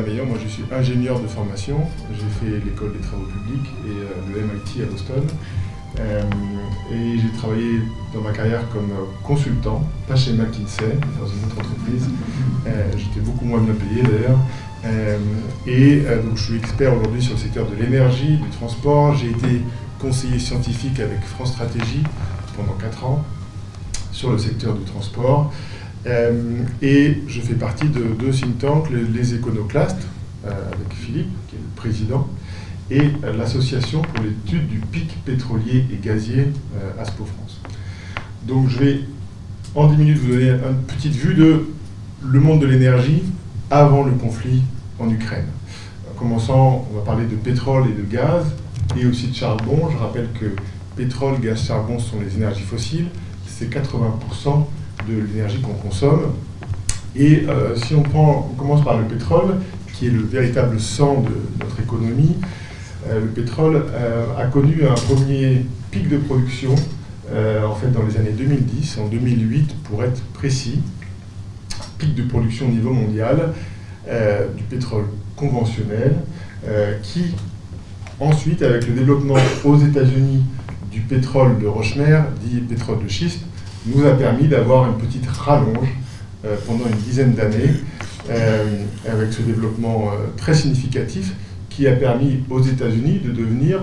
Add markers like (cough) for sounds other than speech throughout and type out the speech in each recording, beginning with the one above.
Meillon, moi je suis ingénieur de formation. J'ai fait l'école des travaux publics et le MIT à Boston. et j'ai travaillé dans ma carrière comme consultant, pas chez McKinsey, dans une autre entreprise. J'étais beaucoup moins bien payé d'ailleurs. et donc je suis expert aujourd'hui sur le secteur de l'énergie, du transport. J'ai été conseiller scientifique avec France Stratégie pendant 4 ans sur le secteur du transport. Euh, et je fais partie de deux think tanks, les, Éconoclastes, euh, avec Philippe, qui est le président, et euh, l'Association pour l'étude du pic pétrolier et gazier ASPO France. Donc je vais en 10 minutes vous donner une petite vue de le monde de l'énergie avant le conflit en Ukraine. En commençant, on va parler de pétrole et de gaz, et aussi de charbon. Je rappelle que pétrole, gaz, charbon sont les énergies fossiles. C'est 80% de l'énergie qu'on consomme. Et euh, si on, prend, on commence par le pétrole, qui est le véritable sang de notre économie, euh, le pétrole euh, a connu un premier pic de production en fait dans les années 2010, en 2008 pour être précis, pic de production au niveau mondial du pétrole conventionnel qui ensuite avec le développement aux États-Unis du pétrole de Rochemer, dit pétrole de schiste, nous a permis d'avoir une petite rallonge euh, pendant une dizaine d'années, euh, avec ce développement euh, très significatif qui a permis aux États-Unis de devenir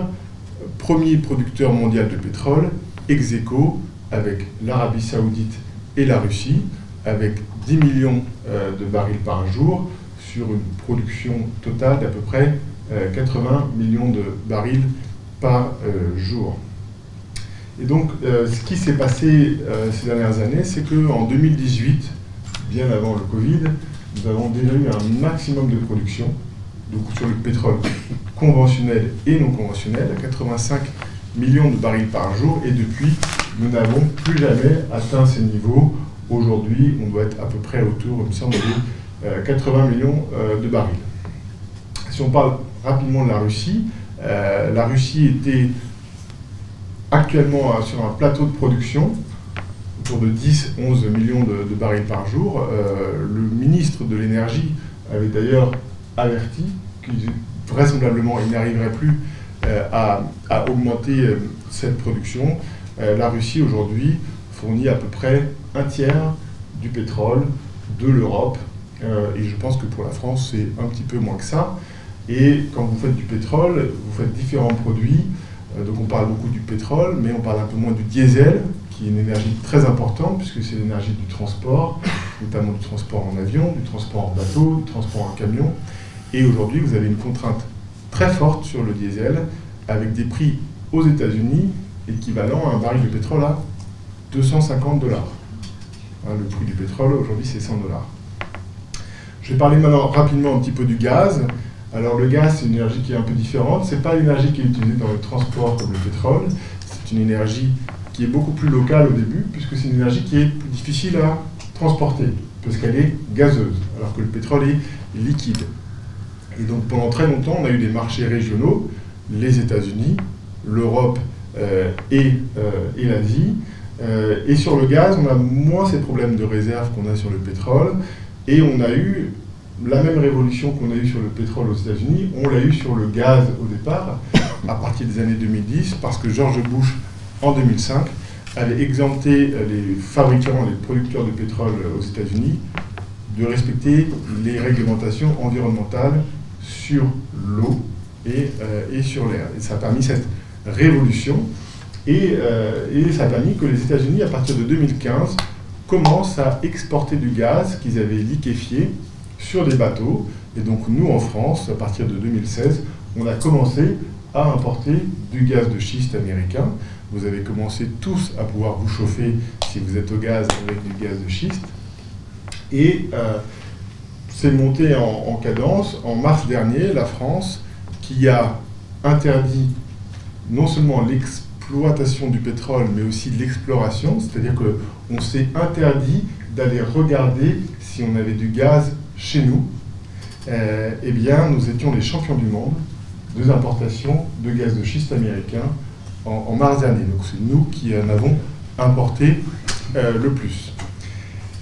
premier producteur mondial de pétrole, ex aequo avec l'Arabie saoudite et la Russie, avec 10 millions de barils par jour sur une production totale d'à peu près 80 millions de barils par jour. Et donc, euh, ce qui s'est passé euh, ces dernières années, c'est qu'en 2018, bien avant le Covid, nous avons déjà eu un maximum de production, donc sur le pétrole conventionnel et non conventionnel, à 85 millions de barils par jour, et depuis, nous n'avons plus jamais atteint ces niveaux. Aujourd'hui, on doit être à peu près autour, il me semble, de 80 euh, millions de barils. Si on parle rapidement de la Russie, la Russie était actuellement euh, sur un plateau de production, autour de 10-11 millions de, barils par jour. Euh, le ministre de l'énergie avait d'ailleurs averti qu'il vraisemblablement il n'arriverait plus euh, à, augmenter cette production. la Russie aujourd'hui fournit à peu près un tiers du pétrole de l'Europe. et je pense que pour la France, c'est un petit peu moins que ça. Et quand vous faites du pétrole, vous faites différents produits. Euh, donc on parle beaucoup du pétrole, mais on parle un peu moins du diesel, qui est une énergie très importante, puisque c'est l'énergie du transport, notamment du transport en avion, du transport en bateau, du transport en camion. Et aujourd'hui, vous avez une contrainte très forte sur le diesel, avec des prix aux États-Unis équivalent à un baril de pétrole à 250 dollars. Hein, le prix du pétrole aujourd'hui, c'est 100 dollars. Je vais parler maintenant rapidement un petit peu du gaz. Alors le gaz, c'est une énergie qui est un peu différente. Ce n'est pas l'énergie qui est utilisée dans le transport comme le pétrole. C'est une énergie qui est beaucoup plus locale au début, puisque c'est une énergie qui est plus difficile à transporter, parce qu'elle est gazeuse, alors que le pétrole est liquide. Et donc pendant très longtemps, on a eu des marchés régionaux, les États-Unis, l'Europe euh, et, euh, et l'Asie. Euh, et sur le gaz, on a moins ces problèmes de réserve qu'on a sur le pétrole. Et on a eu la même révolution qu'on a eue sur le pétrole aux États-Unis, on l'a eu sur le gaz au départ, à partir des années 2010, parce que George Bush, en 2005, avait exempté euh, les fabricants, les producteurs de pétrole euh, aux États-Unis de respecter les réglementations environnementales sur l'eau et, euh, sur l'air. Et ça a permis cette révolution, et, et ça a permis que les États-Unis, à partir de 2015, commencent à exporter du gaz qu'ils avaient liquéfié sur des bateaux. Et donc nous, en France, à partir de 2016, on a commencé à importer du gaz de schiste américain. Vous avez commencé tous à pouvoir vous chauffer si vous êtes au gaz avec du gaz de schiste. Et euh, c'est monté en, en, cadence. En mars dernier, la France, qui a interdit non seulement l'exploitation du pétrole, mais aussi l'exploration, c'est-à-dire qu'on s'est interdit d'aller regarder si on avait du gaz chez nous, euh, eh bien, nous étions les champions du monde des importations de gaz de schiste américain en, mars dernier. Donc c'est nous qui en avons importé euh, le plus.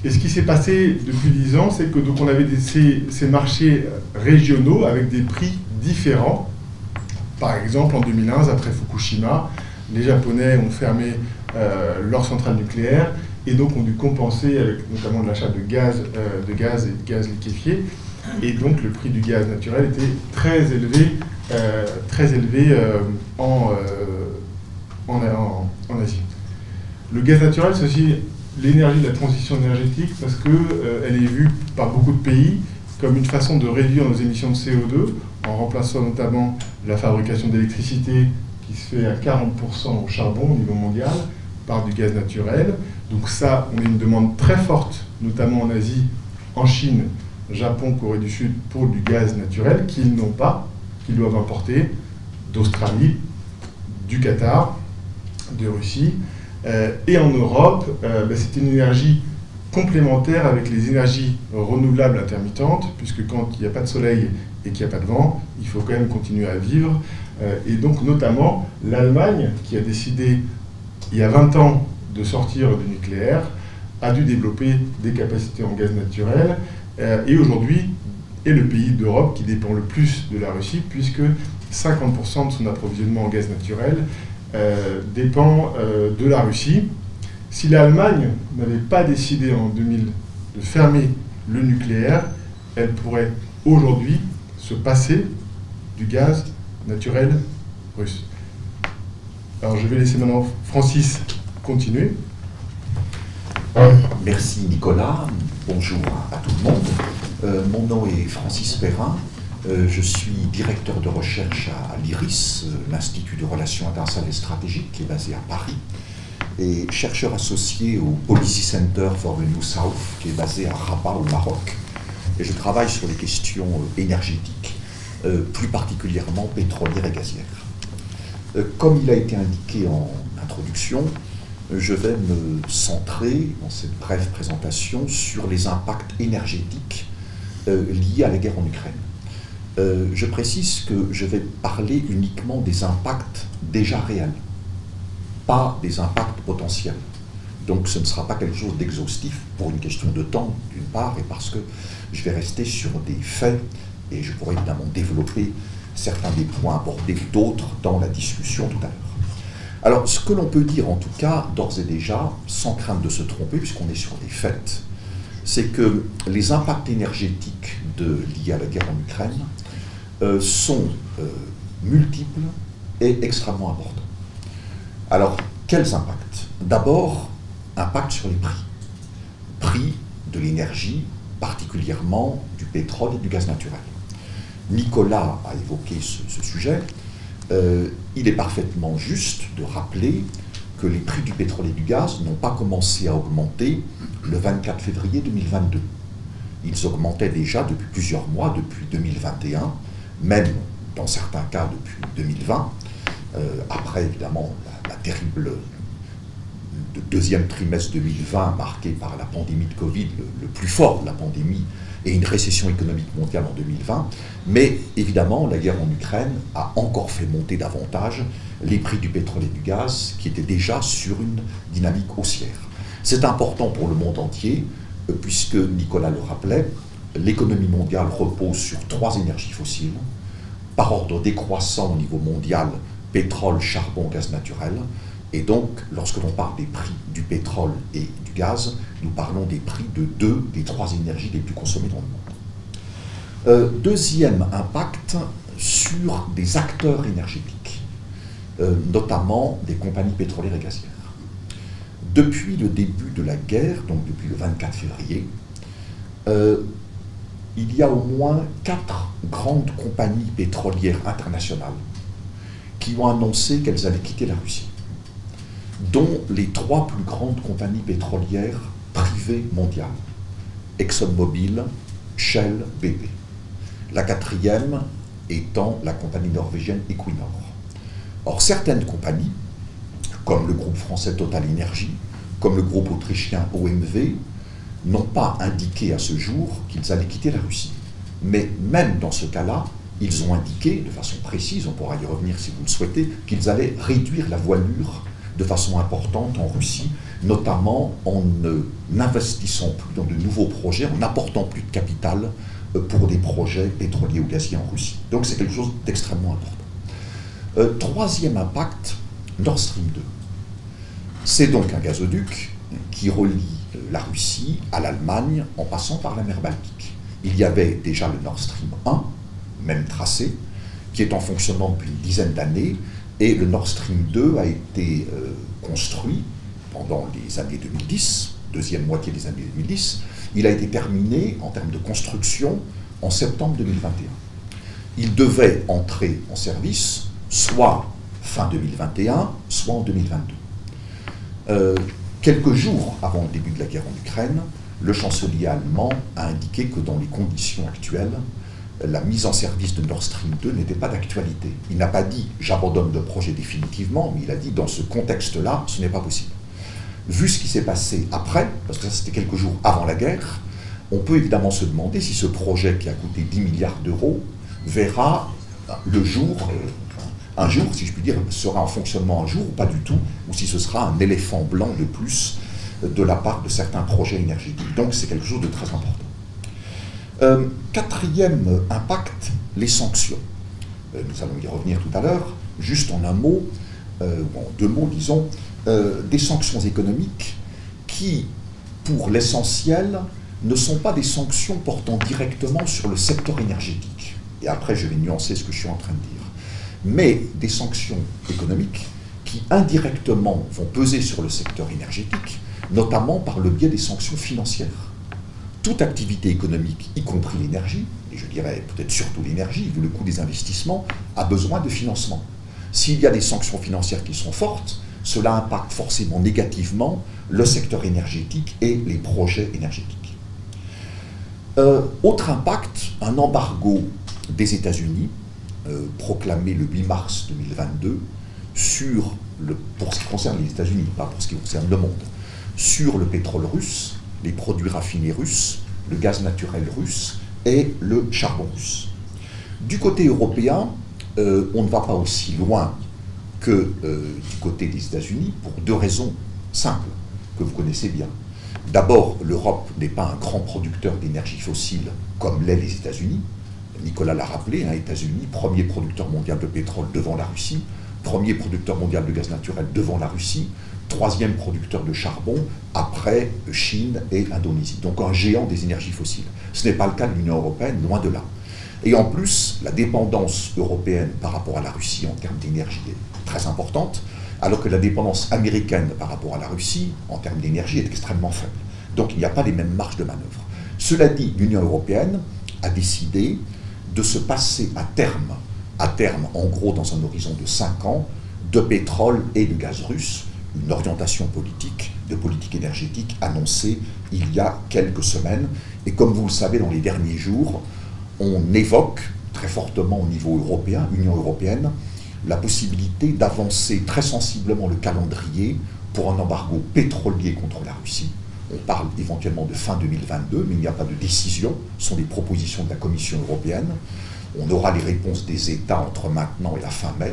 Et ce qui s'est passé depuis 10 ans, c'est que donc on avait ces, marchés régionaux avec des prix différents. Par exemple, en 2001, après Fukushima, les Japonais ont fermé euh, leur centrale nucléaire et donc ont dû compenser avec notamment l'achat de gaz, euh, de gaz et de gaz liquéfié. Et donc le prix du gaz naturel était très élevé, euh, très élevé en, en, en, en, Asie. Le gaz naturel, c'est aussi l'énergie de la transition énergétique parce qu'elle est vue par beaucoup de pays comme une façon de réduire nos émissions de CO2 en remplaçant notamment la fabrication d'électricité qui se fait à 40% au charbon au niveau mondial par du gaz naturel. Donc ça, on a une demande très forte, notamment en Asie, en Chine, Japon, Corée du Sud, pour du gaz naturel qu'ils n'ont pas, qu'ils doivent importer d'Australie, du Qatar, de Russie. Euh, et en Europe, euh, ben, c'est une énergie complémentaire avec les énergies renouvelables intermittentes, puisque quand il n'y a pas de soleil et qu'il n'y a pas de vent, il faut quand même continuer à vivre. Euh, et donc notamment l'Allemagne, qui a décidé il y a 20 ans de sortir du nucléaire, a dû développer des capacités en gaz naturel euh, et aujourd'hui est le pays d'Europe qui dépend le plus de la Russie puisque 50% de son approvisionnement en gaz naturel euh, dépend euh, de la Russie. Si l'Allemagne n'avait pas décidé en 2000 de fermer le nucléaire, elle pourrait aujourd'hui se passer du gaz naturel russe. Alors je vais laisser maintenant Francis continuer. Merci Nicolas, bonjour à tout le monde. Euh, mon nom est Francis Perrin, euh, je suis directeur de recherche à, l'IRIS, euh, l'Institut de Relations internationales et stratégiques qui est basé à Paris, et chercheur associé au Policy Center for the New South qui est basé à Rabat au Maroc. Et je travaille sur les questions énergétiques, plus particulièrement pétrolières et gazières. Euh, comme il a été indiqué en introduction, je vais me centrer dans cette brève présentation sur les impacts énergétiques euh, liés à la guerre en Ukraine. Euh, je précise que je vais parler uniquement des impacts déjà réels, pas des impacts potentiels. Donc ce ne sera pas quelque chose d'exhaustif pour une question de temps, d'une part, et parce que je vais rester sur des faits, et je pourrais évidemment développer certains des points abordés, d'autres dans la discussion tout à l'heure. Alors, ce que l'on peut dire en tout cas, d'ores et déjà, sans crainte de se tromper, puisqu'on est sur des faits, c'est que les impacts énergétiques liés à la guerre en Ukraine euh, sont euh, multiples et extrêmement importants. Alors, quels impacts? D'abord, impact sur les prix. Prix de l'énergie, particulièrement du pétrole et du gaz naturel. Nicolas a évoqué ce, sujet, euh, il est parfaitement juste de rappeler que les prix du pétrole et du gaz n'ont pas commencé à augmenter le 24 février 2022. Ils augmentaient déjà depuis plusieurs mois, depuis 2021, même dans certains cas depuis 2020, euh, après évidemment la, terrible deuxième trimestre 2020 marqué par la pandémie de Covid, le plus fort de la pandémie et une récession économique mondiale en 2020. Mais évidemment, la guerre en Ukraine a encore fait monter davantage les prix du pétrole et du gaz qui étaient déjà sur une dynamique haussière. C'est important pour le monde entier, euh, puisque Nicolas le rappelait, l'économie mondiale repose sur trois énergies fossiles, par ordre décroissant au niveau mondial, pétrole, charbon, gaz naturel. Et donc, lorsque l'on parle des prix du pétrole et du gaz, nous parlons des prix de deux des trois énergies les plus consommées dans le monde. Euh, deuxième impact sur des acteurs énergétiques, euh, notamment des compagnies pétrolières et gazières. Depuis le début de la guerre, donc depuis le 24 février, euh, il y a au moins quatre grandes compagnies pétrolières internationales qui ont annoncé qu'elles allaient quitter la Russie, dont les trois plus grandes compagnies pétrolières privées mondiales, ExxonMobil, Shell, BP. La quatrième étant la compagnie norvégienne Equinor. Or, certaines compagnies, comme le groupe français Total Energy, comme le groupe autrichien OMV, n'ont pas indiqué à ce jour qu'ils allaient quitter la Russie. Mais même dans ce cas-là, ils ont indiqué de façon précise, on pourra y revenir si vous le souhaitez, qu'ils allaient réduire la voilure de façon importante en Russie notamment en n'investissant plus dans de nouveaux projets, en n'apportant plus de capital euh, pour des projets pétroliers ou gaziers en Russie. Donc c'est quelque chose d'extrêmement important. Euh, troisième impact, Nord Stream 2. C'est donc un gazoduc qui relie euh, la Russie à l'Allemagne en passant par la mer Baltique. Il y avait déjà le Nord Stream 1, même tracé, qui est en fonctionnement depuis une dizaine d'années, et le Nord Stream 2 a été construit pendant les années 2010, deuxième moitié des années 2010. Il a été terminé en termes de construction en septembre 2021. Il devait entrer en service soit fin 2021, soit en 2022. Euh, quelques jours avant le début de la guerre en Ukraine, le chancelier allemand a indiqué que dans les conditions actuelles, la mise en service de Nord Stream 2 n'était pas d'actualité. Il n'a pas dit j'abandonne le projet définitivement, mais il a dit dans ce contexte-là, ce n'est pas possible vu ce qui s'est passé après, parce que ça c'était quelques jours avant la guerre, on peut évidemment se demander si ce projet qui a coûté 10 milliards d'euros verra le jour, euh, un jour, si je puis dire, sera en fonctionnement un jour ou pas du tout, ou si ce sera un éléphant blanc de plus de la part de certains projets énergétiques. Donc c'est quelque chose de très important. Euh, quatrième impact, les sanctions. Euh, nous allons y revenir tout à l'heure. Juste en un mot, ou en deux mots, disons, euh, des sanctions économiques qui, pour l'essentiel, ne sont pas des sanctions portant directement sur le secteur énergétique. Et après, je vais nuancer ce que je suis en train de dire. Mais des sanctions économiques qui indirectement vont peser sur le secteur énergétique, notamment par le biais des sanctions financières. Toute activité économique, y compris l'énergie, et je dirais peut-être surtout l'énergie, vu le coût des investissements, a besoin de financement. S'il y a des sanctions financières qui sont fortes, cela impacte forcément négativement le secteur énergétique et les projets énergétiques. Euh, autre impact, un embargo des États-Unis, euh, proclamé le 8 mars 2022, sur le, pour ce qui concerne les États-Unis, pas pour ce qui concerne le monde, sur le pétrole russe, les produits raffinés russes, le gaz naturel russe et le charbon russe. Du côté européen, euh, on ne va pas aussi loin que euh, du côté des États-Unis pour deux raisons simples que vous connaissez bien. D'abord, l'Europe n'est pas un grand producteur d'énergie fossile comme l'est les États-Unis. Nicolas l'a rappelé, hein, États-Unis, premier producteur mondial de pétrole devant la Russie, premier producteur mondial de gaz naturel devant la Russie, troisième producteur de charbon après Chine et Indonésie. Donc un géant des énergies fossiles. Ce n'est pas le cas de l'Union européenne, loin de là. Et en plus, la dépendance européenne par rapport à la Russie en termes d'énergie est très importante, alors que la dépendance américaine par rapport à la Russie en termes d'énergie est extrêmement faible. Donc il n'y a pas les mêmes marges de manœuvre. Cela dit, l'Union européenne a décidé de se passer à terme, à terme en gros dans un horizon de 5 ans, de pétrole et de gaz russe, une orientation politique, de politique énergétique annoncée il y a quelques semaines. Et comme vous le savez, dans les derniers jours, on évoque très fortement au niveau européen, Union européenne, la possibilité d'avancer très sensiblement le calendrier pour un embargo pétrolier contre la Russie. On parle éventuellement de fin 2022, mais il n'y a pas de décision, ce sont des propositions de la Commission européenne. On aura les réponses des États entre maintenant et la fin mai.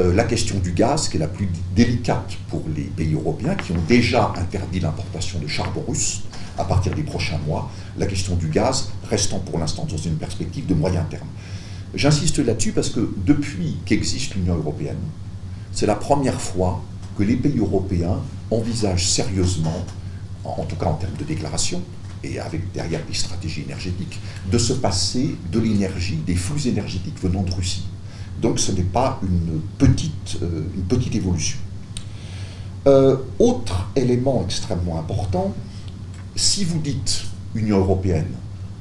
Euh, la question du gaz, qui est la plus délicate pour les pays européens, qui ont déjà interdit l'importation de charbon russe, à partir des prochains mois, la question du gaz restant pour l'instant dans une perspective de moyen terme. J'insiste là-dessus parce que depuis qu'existe l'Union européenne, c'est la première fois que les pays européens envisagent sérieusement, en tout cas en termes de déclaration, et avec derrière des stratégies énergétiques, de se passer de l'énergie, des flux énergétiques venant de Russie. Donc ce n'est pas une petite, euh, évolution. Euh, autre élément extrêmement important, si vous dites Union européenne,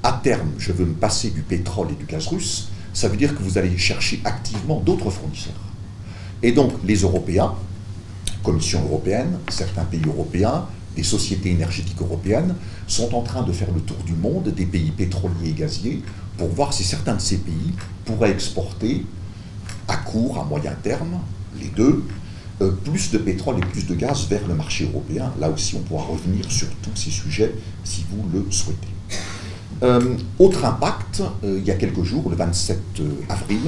à terme, je veux me passer du pétrole et du gaz russe, ça veut dire que vous allez chercher activement d'autres fournisseurs. Et donc, les Européens, Commission européenne, certains pays européens, des sociétés énergétiques européennes, sont en train de faire le tour du monde des pays pétroliers et gaziers pour voir si certains de ces pays pourraient exporter à court, à moyen terme, les deux, euh, plus de pétrole et plus de gaz vers le marché européen. Là aussi, on pourra revenir sur tous ces sujets si vous le souhaitez. Euh, autre impact, euh, il y a quelques jours, le 27 avril,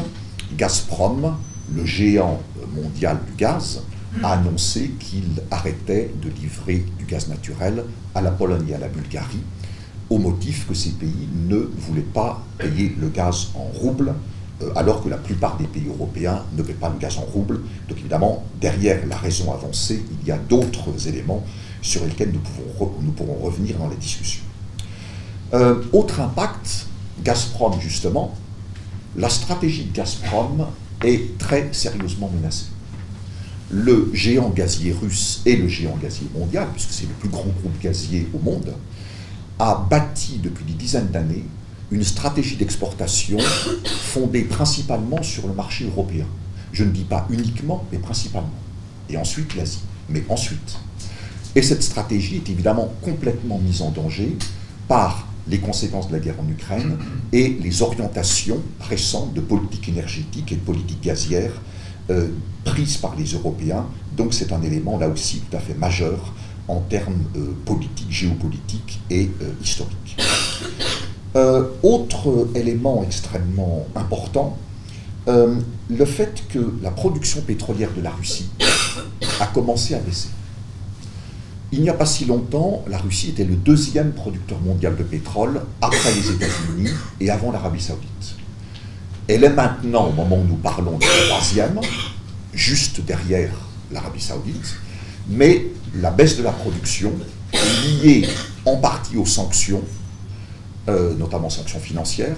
Gazprom, le géant mondial du gaz, a annoncé qu'il arrêtait de livrer du gaz naturel à la Pologne et à la Bulgarie, au motif que ces pays ne voulaient pas payer le gaz en roubles, alors que la plupart des pays européens ne paient pas le gaz en roubles. Donc évidemment, derrière la raison avancée, il y a d'autres éléments sur lesquels nous, pouvons pourrons revenir dans la discussion. Euh, autre impact, Gazprom justement, la stratégie de Gazprom est très sérieusement menacée le géant gazier russe et le géant gazier mondial, puisque c'est le plus grand groupe gazier au monde, a bâti depuis des dizaines d'années une stratégie d'exportation fondée principalement sur le marché européen. Je ne dis pas uniquement, mais principalement. Et ensuite l'Asie. Mais ensuite. Et cette stratégie est évidemment complètement mise en danger par les conséquences de la guerre en Ukraine et les orientations récentes de politique énergétique et de politique gazière euh, prise par les Européens. Donc c'est un élément là aussi tout à fait majeur en termes euh, politiques, géopolitiques et euh, historiques. Autre élément extrêmement important, le fait que la production pétrolière de la Russie a commencé à baisser. Il n'y a pas si longtemps, la Russie était le deuxième producteur mondial de pétrole après les États-Unis et avant l'Arabie saoudite. Elle est maintenant, au moment où nous parlons, le troisième, juste derrière l'Arabie saoudite, mais la baisse de la production est liée en partie aux sanctions, euh, notamment sanctions financières,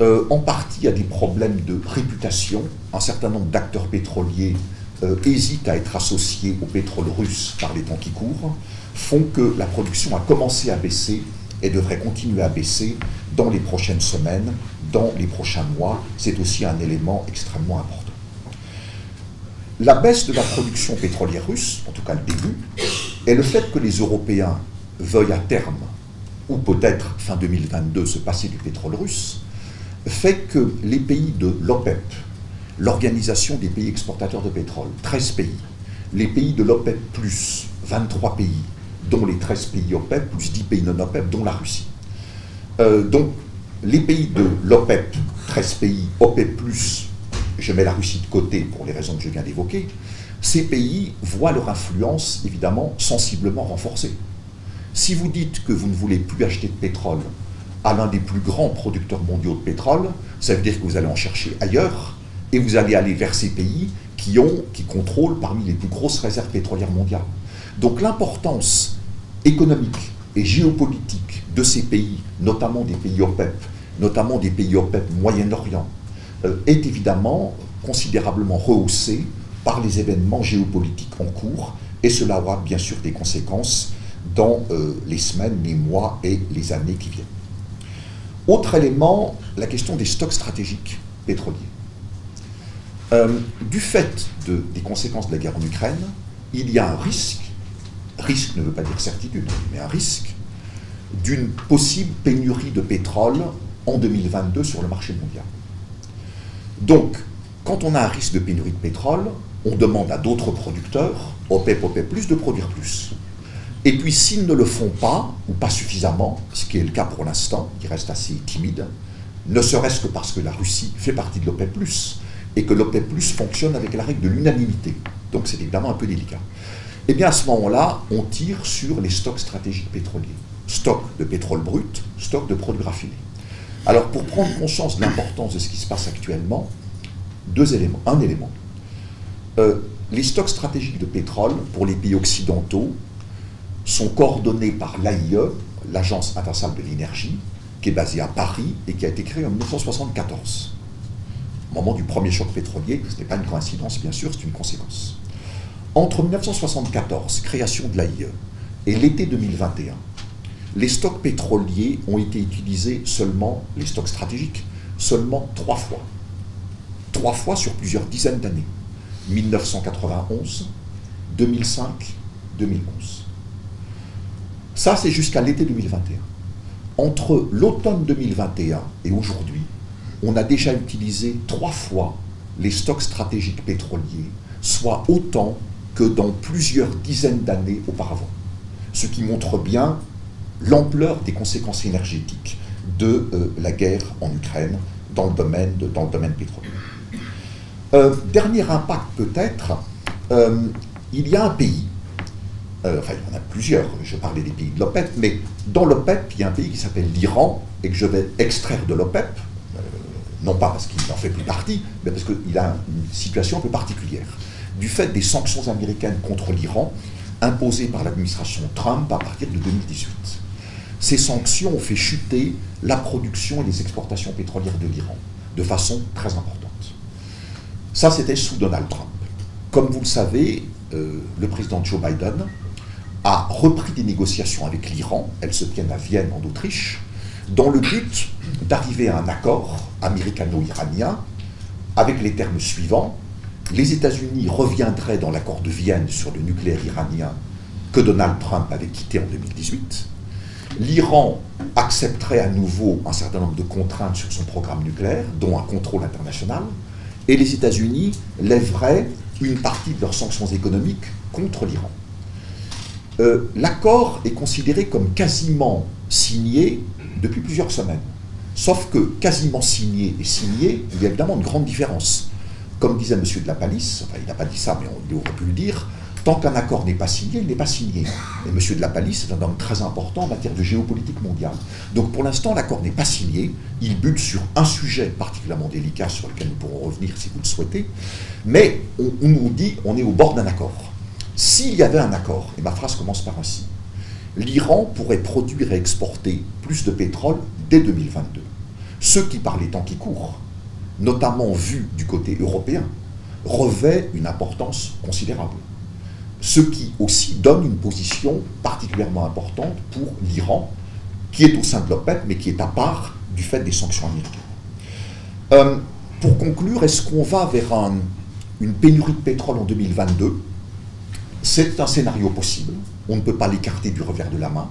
euh, en partie à des problèmes de réputation. Un certain nombre d'acteurs pétroliers euh, hésitent à être associés au pétrole russe par les temps qui courent, font que la production a commencé à baisser et devrait continuer à baisser dans les prochaines semaines dans les prochains mois. C'est aussi un élément extrêmement important. La baisse de la production pétrolière russe, en tout cas le début, et le fait que les Européens veuillent à terme, ou peut-être fin 2022, se passer du pétrole russe, fait que les pays de l'OPEP, l'Organisation des pays exportateurs de pétrole, 13 pays, les pays de l'OPEP plus 23 pays, dont les 13 pays OPEP, plus 10 pays non OPEP, dont la Russie. Euh, donc les pays de l'OPEP, 13 pays, OPEP, je mets la Russie de côté pour les raisons que je viens d'évoquer, ces pays voient leur influence évidemment sensiblement renforcée. Si vous dites que vous ne voulez plus acheter de pétrole à l'un des plus grands producteurs mondiaux de pétrole, ça veut dire que vous allez en chercher ailleurs et vous allez aller vers ces pays qui ont, qui contrôlent parmi les plus grosses réserves pétrolières mondiales. Donc l'importance économique et géopolitique de ces pays, notamment des pays OPEP, notamment des pays OPEP Moyen-Orient, euh, est évidemment considérablement rehaussée par les événements géopolitiques en cours, et cela aura bien sûr des conséquences dans euh, les semaines, les mois et les années qui viennent. Autre élément, la question des stocks stratégiques pétroliers. Euh, du fait des conséquences de la guerre en Ukraine, il y a un risque, risque ne veut pas dire certitude, mais un risque d'une possible pénurie de pétrole en 2022 sur le marché mondial. Donc, quand on a un risque de pénurie de pétrole, on demande à d'autres producteurs, OPEP, OPEP, de produire plus. Et puis, s'ils ne le font pas, ou pas suffisamment, ce qui est le cas pour l'instant, qui reste assez timide, ne serait-ce que parce que la Russie fait partie de l'OPEP, et que l'OPEP fonctionne avec la règle de l'unanimité. Donc, c'est évidemment un peu délicat. Eh bien, à ce moment-là, on tire sur les stocks stratégiques pétroliers. Stock de pétrole brut, stock de produits raffinés. Alors, pour prendre conscience de l'importance de ce qui se passe actuellement, deux éléments. Un élément. Euh, les stocks stratégiques de pétrole pour les pays occidentaux sont coordonnés par l'AIE, l'Agence internationale de l'énergie, qui est basée à Paris et qui a été créée en 1974. Au moment du premier choc pétrolier, ce n'est pas une coïncidence, bien sûr, c'est une conséquence. Entre 1974, création de l'AIE, et l'été 2021, les stocks pétroliers ont été utilisés seulement, les stocks stratégiques, seulement trois fois. Trois fois sur plusieurs dizaines d'années. 1991, 2005, 2011. Ça, c'est jusqu'à l'été 2021. Entre l'automne 2021 et aujourd'hui, on a déjà utilisé trois fois les stocks stratégiques pétroliers, soit autant que dans plusieurs dizaines d'années auparavant. Ce qui montre bien l'ampleur des conséquences énergétiques de euh, la guerre en Ukraine dans le domaine, pétrolier. Euh, dernier impact peut-être, euh, il y a un pays, euh, enfin il y en a plusieurs, je parlais des pays de l'OPEP, mais dans l'OPEP, il y a un pays qui s'appelle l'Iran et que je vais extraire de l'OPEP, euh, non pas parce qu'il n'en fait plus partie, mais parce qu'il a une situation un peu particulière. Du fait des sanctions américaines contre l'Iran, imposées par l'administration Trump à partir de 2018. Ces sanctions ont fait chuter la production et les exportations pétrolières de l'Iran de façon très importante. Ça, c'était sous Donald Trump. Comme vous le savez, euh, le président Joe Biden a repris des négociations avec l'Iran, elles se tiennent à Vienne en Autriche, dans le but d'arriver à un accord américano-iranien avec les termes suivants. Les États-Unis reviendraient dans l'accord de Vienne sur le nucléaire iranien que Donald Trump avait quitté en 2018. L'Iran accepterait à nouveau un certain nombre de contraintes sur son programme nucléaire, dont un contrôle international, et les États-Unis lèveraient une partie de leurs sanctions économiques contre l'Iran. Euh, l'accord est considéré comme quasiment signé depuis plusieurs semaines. Sauf que quasiment signé et signé, il y a évidemment une grande différence. Comme disait M. de la Palisse, enfin il n'a pas dit ça, mais on aurait pu le dire, Tant qu'un accord n'est pas signé, il n'est pas signé. Et M. de la Palisse est un homme très important en matière de géopolitique mondiale. Donc pour l'instant, l'accord n'est pas signé. Il bute sur un sujet particulièrement délicat sur lequel nous pourrons revenir si vous le souhaitez. Mais on, nous dit on est au bord d'un accord. S'il y avait un accord, et ma phrase commence par ainsi, l'Iran pourrait produire et exporter plus de pétrole dès 2022. Ce qui, par les temps qui courent, notamment vu du côté européen, revêt une importance considérable ce qui aussi donne une position particulièrement importante pour l'Iran, qui est au sein de l'OPEP, mais qui est à part du fait des sanctions américaines. Euh, pour conclure, est-ce qu'on va vers une pénurie de pétrole en 2022 C'est un scénario possible. On ne peut pas l'écarter du revers de la main.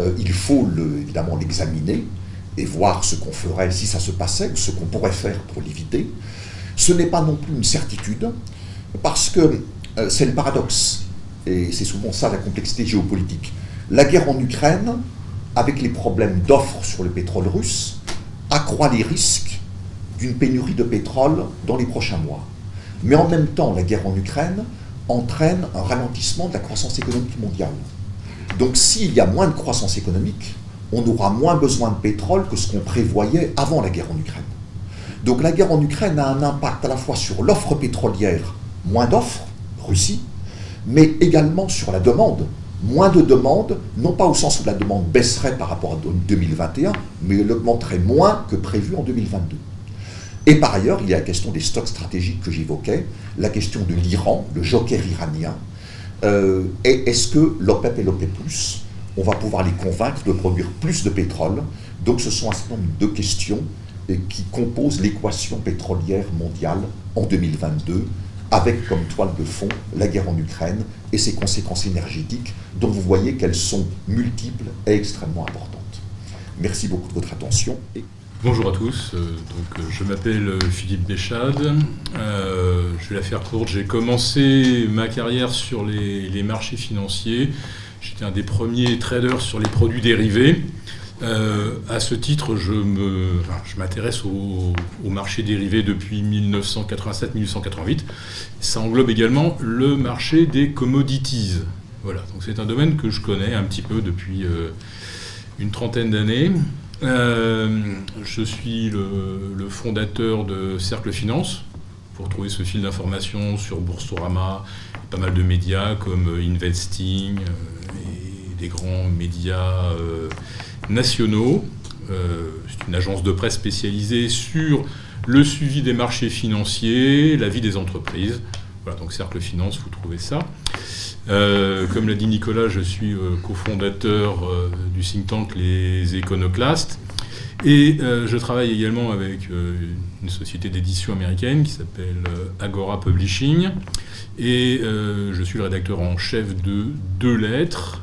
Euh, il faut évidemment l'examiner et voir ce qu'on ferait si ça se passait ou ce qu'on pourrait faire pour l'éviter. Ce n'est pas non plus une certitude, parce que euh, c'est le paradoxe, et c'est souvent ça la complexité géopolitique. La guerre en Ukraine, avec les problèmes d'offres sur le pétrole russe, accroît les risques d'une pénurie de pétrole dans les prochains mois. Mais en même temps, la guerre en Ukraine entraîne un ralentissement de la croissance économique mondiale. Donc s'il y a moins de croissance économique, on aura moins besoin de pétrole que ce qu'on prévoyait avant la guerre en Ukraine. Donc la guerre en Ukraine a un impact à la fois sur l'offre pétrolière, moins d'offres, Russie, mais également sur la demande. Moins de demande, non pas au sens où la demande baisserait par rapport à 2021, mais elle augmenterait moins que prévu en 2022. Et par ailleurs, il y a la question des stocks stratégiques que j'évoquais, la question de l'Iran, le joker iranien. Euh, et est-ce que l'OPEP et l'OPEP, on va pouvoir les convaincre de produire plus de pétrole? Donc ce sont un certain nombre de questions qui composent l'équation pétrolière mondiale en 2022 avec comme toile de fond la guerre en Ukraine et ses conséquences énergétiques, dont vous voyez qu'elles sont multiples et extrêmement importantes. Merci beaucoup de votre attention. Bonjour à tous, euh, donc, euh, je m'appelle euh, Philippe Béchade, je vais la faire courte, j'ai commencé ma carrière sur les marchés financiers, j'étais un des premiers traders sur les produits dérivés, euh, à ce titre, je, m'intéresse au, marché dérivé depuis 1987-1988. Ça englobe également le marché des commodities. Voilà, donc c'est un domaine que je connais un petit peu depuis une trentaine d'années. Euh, je suis le, fondateur de Cercle Finance. Pour trouver ce fil d'information sur Boursorama, pas mal de médias comme Investing et des grands médias nationaux. Euh, c'est une agence de presse spécialisée sur le suivi des marchés financiers, la vie des entreprises. Voilà, donc Cercle Finance, vous trouvez ça. Euh, comme l'a dit Nicolas, je suis euh, cofondateur du think tank Les Éconoclastes. Et je travaille également avec une société d'édition américaine qui s'appelle Agora Publishing. Et je suis le rédacteur en chef de deux lettres,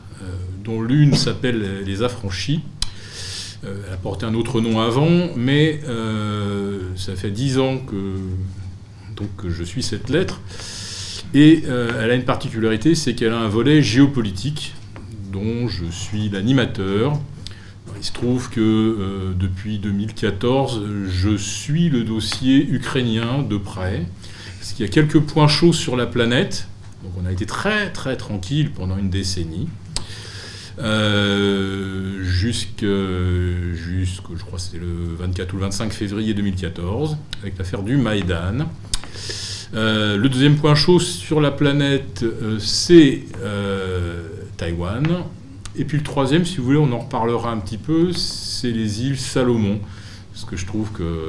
dont l'une s'appelle Les Affranchis, euh, elle a porté un autre nom avant, mais euh, ça fait dix ans que, donc, je suis cette lettre. Et euh, elle a une particularité, c'est qu'elle a un volet géopolitique dont je suis l'animateur. Il se trouve que depuis 2014, je suis le dossier ukrainien de près, parce qu'il y a quelques points chauds sur la planète, Donc on a été très très tranquille pendant une décennie. Euh, jusqu'au, je crois c'était le 24 ou le 25 février 2014, avec l'affaire du Maïdan. Euh, le deuxième point chaud sur la planète, euh, c'est Taïwan. Et puis le troisième, si vous voulez, on en reparlera un petit peu, c'est les îles Salomon. Parce que je trouve que.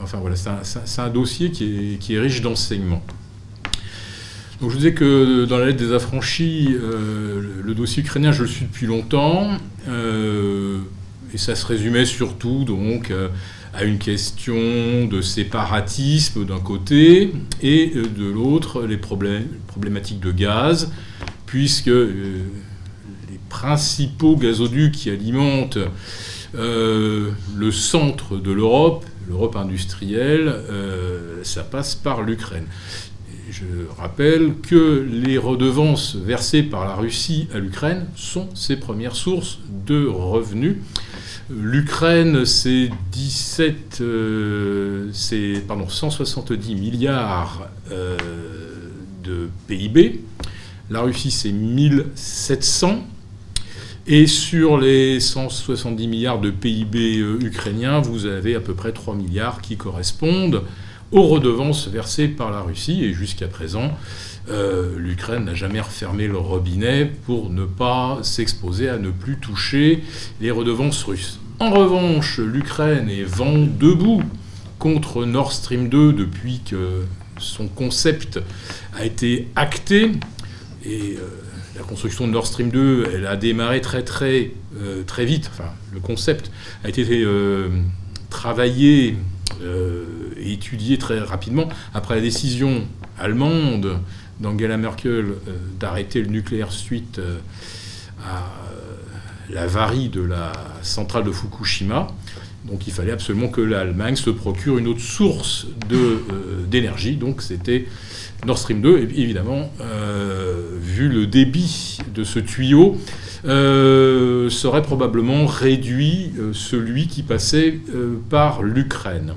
Enfin voilà, c'est un, dossier qui est riche d'enseignements. Donc je disais que dans la lettre des affranchis, euh, le dossier ukrainien, je le suis depuis longtemps, euh, et ça se résumait surtout donc euh, à une question de séparatisme d'un côté, et de l'autre les problématiques de gaz, puisque les principaux gazoducs qui alimentent le centre de l'Europe, l'Europe industrielle, ça passe par l'Ukraine je rappelle que les redevances versées par la Russie à l'Ukraine sont ses premières sources de revenus. L'Ukraine, c'est 17, euh, c'est pardon, 170 milliards euh, de PIB. La Russie, c'est 1700. Et sur les 170 milliards de PIB euh, ukrainiens, vous avez à peu près 3 milliards qui correspondent aux redevances versées par la Russie. Et jusqu'à présent, euh, l'Ukraine n'a jamais refermé le robinet pour ne pas s'exposer à ne plus toucher les redevances russes. En revanche, l'Ukraine est vent debout contre Nord Stream 2 depuis que son concept a été acté. Et euh, la construction de Nord Stream 2, elle a démarré très très euh, très vite. Enfin, le concept a été travaillé étudié très rapidement après la décision allemande d'Angela Merkel euh, d'arrêter le nucléaire suite euh, à euh, l'avarie de la centrale de Fukushima. Donc il fallait absolument que l'Allemagne se procure une autre source d'énergie. Donc c'était Nord Stream 2. Et évidemment, vu le débit de ce tuyau, serait probablement réduit celui qui passait par l'Ukraine.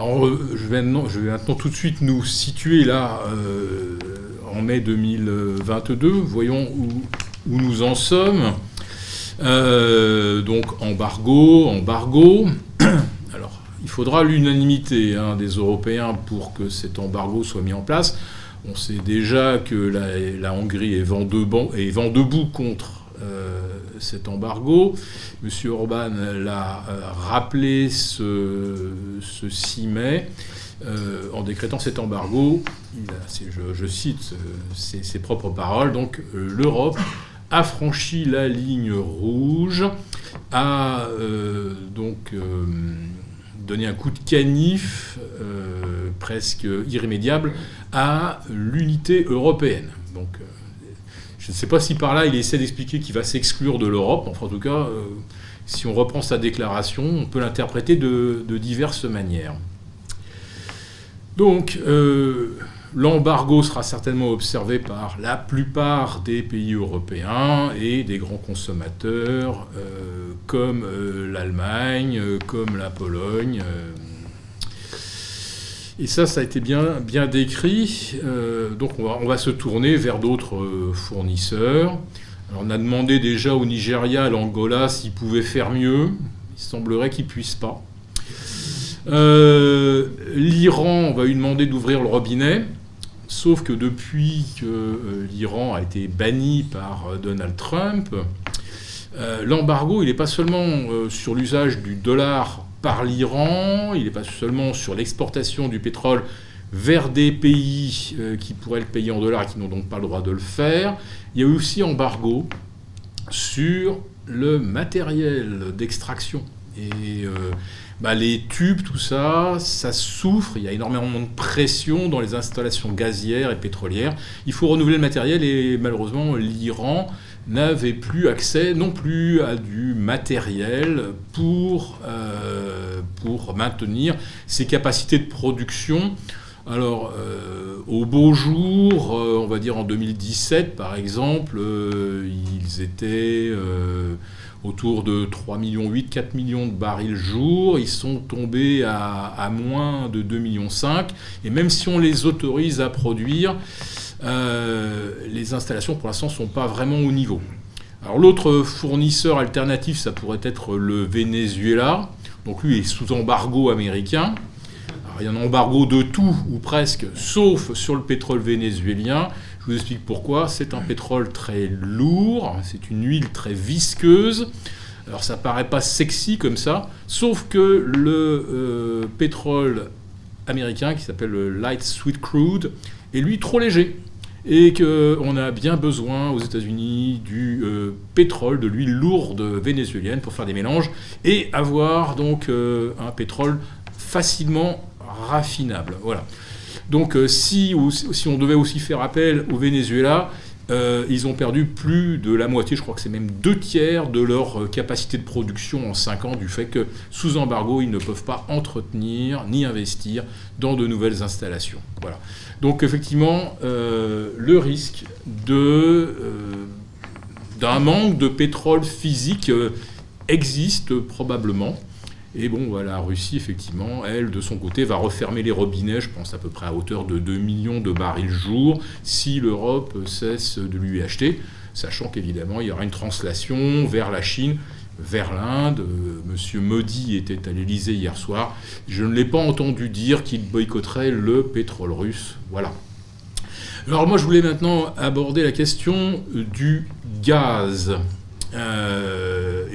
Alors, euh, je vais, maintenant, tout de suite nous situer là euh, en mai 2022. Voyons où, nous en sommes. Euh, donc embargo, embargo. (clears throat) Alors, il faudra l'unanimité hein, des Européens pour que cet embargo soit mis en place. On sait déjà que la, Hongrie est vent debout contre cet embargo. M. Orban l'a euh, rappelé ce, 6 mai. Euh, en décrétant cet embargo, je, cite euh, ses, propres paroles, donc l'Europe a franchi la ligne rouge, a donc donné un coup de canif presque irrémédiable à l'unité européenne. Je ne sais pas si par là il essaie d'expliquer qu'il va s'exclure de l'Europe. Enfin, en tout cas, euh, si on reprend sa déclaration, on peut l'interpréter de, diverses manières. Donc, euh, l'embargo sera certainement observé par la plupart des pays européens et des grands consommateurs euh, comme l'Allemagne, comme la Pologne. Et ça, ça a été bien, décrit. Euh, donc on va, se tourner vers d'autres euh, fournisseurs. On a demandé déjà au Nigeria, à l'Angola, s'ils pouvaient faire mieux. Il semblerait qu'ils ne puissent pas. Euh, L'Iran, on va lui demander d'ouvrir le robinet. Sauf que depuis que l'Iran a été banni par Donald Trump, l'embargo, il n'est pas seulement sur l'usage du dollar par l'Iran, il n'est pas seulement sur l'exportation du pétrole vers des pays euh, qui pourraient le payer en dollars et qui n'ont donc pas le droit de le faire. Il y a aussi embargo sur le matériel d'extraction. Et euh, bah, les tubes, tout ça, ça souffre. Il y a énormément de pression dans les installations gazières et pétrolières. Il faut renouveler le matériel et malheureusement, l'Iran n'avait plus accès non plus à du matériel pour, euh, maintenir ses capacités de production. Alors, euh, au beau jour, euh, on va dire en 2017 par exemple, ils étaient autour de 3 millions 8, 4 millions de barils jour. Ils sont tombés à, à moins de 2 millions 5. Et même si on les autorise à produire, les installations pour l'instant ne sont pas vraiment au niveau. Alors l'autre fournisseur alternatif, ça pourrait être le Venezuela. Donc lui est sous embargo américain. Alors, il y a un embargo de tout, ou presque, sauf sur le pétrole vénézuélien. Je vous explique pourquoi. C'est un pétrole très lourd, c'est une huile très visqueuse. Alors ça paraît pas sexy comme ça, sauf que le euh, pétrole américain, qui s'appelle le Light Sweet Crude, est lui trop léger et qu'on a bien besoin aux États-Unis du euh, pétrole, de l'huile lourde vénézuélienne pour faire des mélanges et avoir donc euh, un pétrole facilement raffinable. Voilà. Donc euh, si, si, on devait aussi faire appel au Venezuela, ils ont perdu plus de la moitié, je crois que c'est même deux tiers de leur capacité de production en cinq ans du fait que sous embargo, ils ne peuvent pas entretenir ni investir dans de nouvelles installations. Voilà. Donc effectivement, euh, le risque euh, d'un manque de pétrole physique euh, existe probablement. Et bon, la Russie, effectivement, elle, de son côté, va refermer les robinets, je pense à peu près à hauteur de 2 millions de barils jour, si l'Europe cesse de lui acheter, sachant qu'évidemment, il y aura une translation vers la Chine vers l'Inde. Euh, Monsieur Modi était à l'Élysée hier soir. Je ne l'ai pas entendu dire qu'il boycotterait le pétrole russe. Voilà. Alors moi, je voulais maintenant aborder la question du gaz. Euh,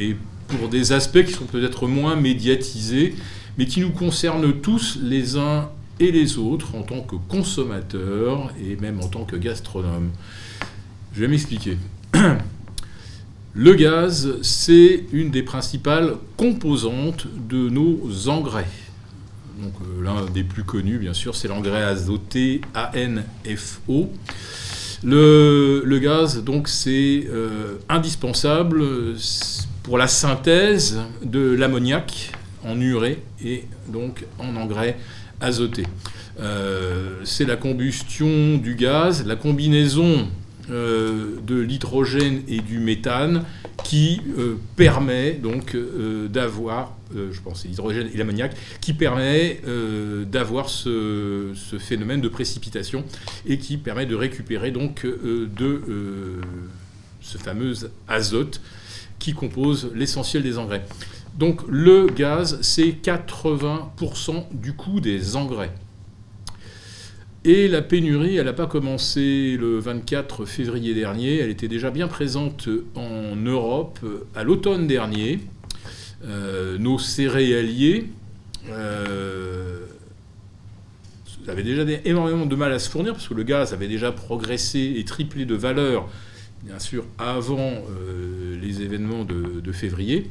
pour des aspects qui sont peut-être moins médiatisés, mais qui nous concernent tous les uns et les autres en tant que consommateurs et même en tant que gastronomes. Je vais m'expliquer. (clears throat) Le gaz, c'est une des principales composantes de nos engrais. Donc, euh, l'un des plus connus, bien sûr, c'est l'engrais azoté ANFO. Le, gaz, donc, c'est euh, indispensable pour la synthèse de l'ammoniac en urée et donc en engrais azoté. Euh, c'est la combustion du gaz, la combinaison euh, de l'hydrogène et du méthane qui euh, permet donc d'avoir, je pense l'hydrogène et l'ammoniac, qui permet d'avoir ce, phénomène de précipitation et qui permet de récupérer donc de ce fameux azote qui compose l'essentiel des engrais. Donc le gaz, c'est 80% du coût des engrais. Et la pénurie, elle n'a pas commencé le 24 février dernier, elle était déjà bien présente en Europe à l'automne dernier. Euh, nos céréaliers euh, avaient déjà énormément de mal à se fournir parce que le gaz avait déjà progressé et triplé de valeur, bien sûr, avant euh, les événements de, février.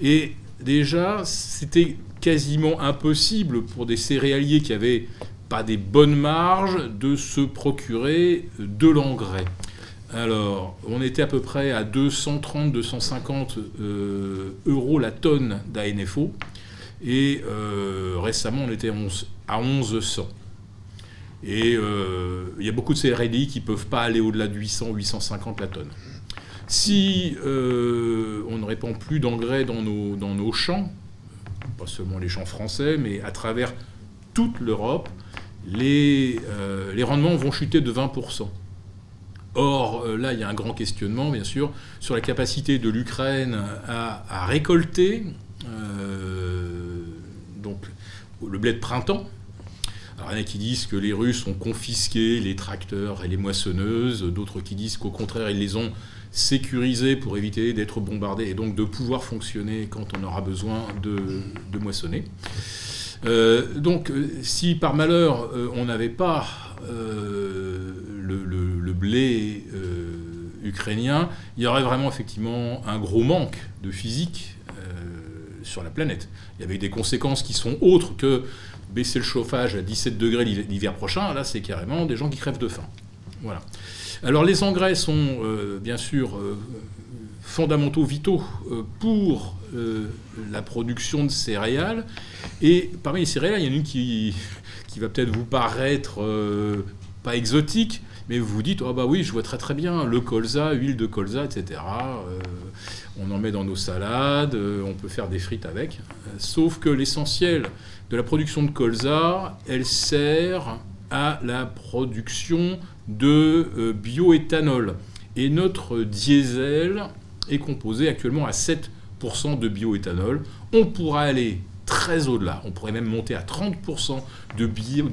Et déjà, c'était quasiment impossible pour des céréaliers qui avaient pas des bonnes marges de se procurer de l'engrais. Alors, on était à peu près à 230-250 euh, euros la tonne d'ANFO, et euh, récemment on était à 1100. Et euh, il y a beaucoup de CRLI qui ne peuvent pas aller au-delà de 800-850 la tonne. Si on ne répand plus d'engrais dans nos, dans nos champs, pas seulement les champs français, mais à travers toute l'Europe, euh, les, rendements vont chuter de 20%. Or, euh, là, il y a un grand questionnement, bien sûr, sur la capacité de l'Ukraine à, récolter euh, donc, le blé de printemps. Alors, il y en a qui disent que les Russes ont confisqué les tracteurs et les moissonneuses, d'autres qui disent qu'au contraire, ils les ont sécurisés pour éviter d'être bombardés et donc de pouvoir fonctionner quand on aura besoin de moissonner. Euh, donc, euh, si par malheur euh, on n'avait pas le, blé ukrainien, il y aurait vraiment effectivement un gros manque de physique sur la planète. Il y avait des conséquences qui sont autres que baisser le chauffage à 17 degrés l'hiver prochain. Là, c'est carrément des gens qui crèvent de faim. Voilà. Alors, les engrais sont bien sûr fondamentaux, vitaux pour la production de céréales et parmi les céréales, il y en a une qui, qui va peut-être vous paraître euh, pas exotique, mais vous vous dites, oh bah oui, je vois très très bien, le colza, huile de colza, etc. Euh, on en met dans nos salades, euh, on peut faire des frites avec. sauf que l'essentiel de la production de colza, elle sert à la production de bioéthanol. Et notre diesel est composé actuellement à 7% de bioéthanol. On pourra aller très au-delà. On pourrait même monter à 30% de,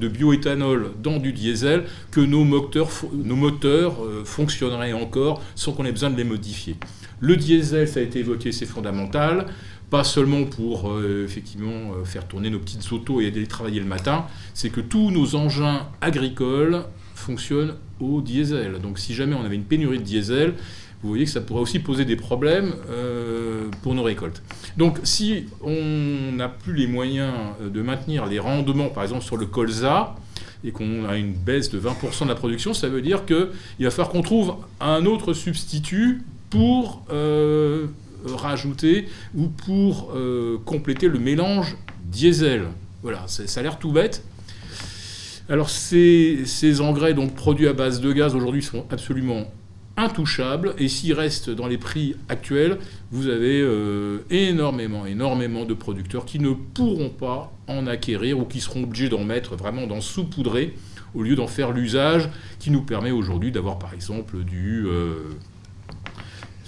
bioéthanol dans du diesel, que nos moteurs, nos moteurs euh, fonctionneraient encore sans qu'on ait besoin de les modifier. Le diesel, ça a été évoqué, c'est fondamental. Pas seulement pour euh, effectivement euh, faire tourner nos petites autos et aller travailler le matin, c'est que tous nos engins agricoles fonctionnent au diesel. Donc si jamais on avait une pénurie de diesel, vous voyez que ça pourrait aussi poser des problèmes euh, pour nos récoltes. Donc si on n'a plus les moyens de maintenir les rendements, par exemple sur le colza, et qu'on a une baisse de 20% de la production, ça veut dire qu'il va falloir qu'on trouve un autre substitut pour rajouter ou pour euh, compléter le mélange diesel. Voilà, ça a l'air tout bête. Alors ces, ces engrais donc produits à base de gaz aujourd'hui sont absolument intouchable. Et s'il reste dans les prix actuels, vous avez euh, énormément, énormément de producteurs qui ne pourront pas en acquérir ou qui seront obligés d'en mettre vraiment dans saupoudrer au lieu d'en faire l'usage qui nous permet aujourd'hui d'avoir par exemple du... Euh,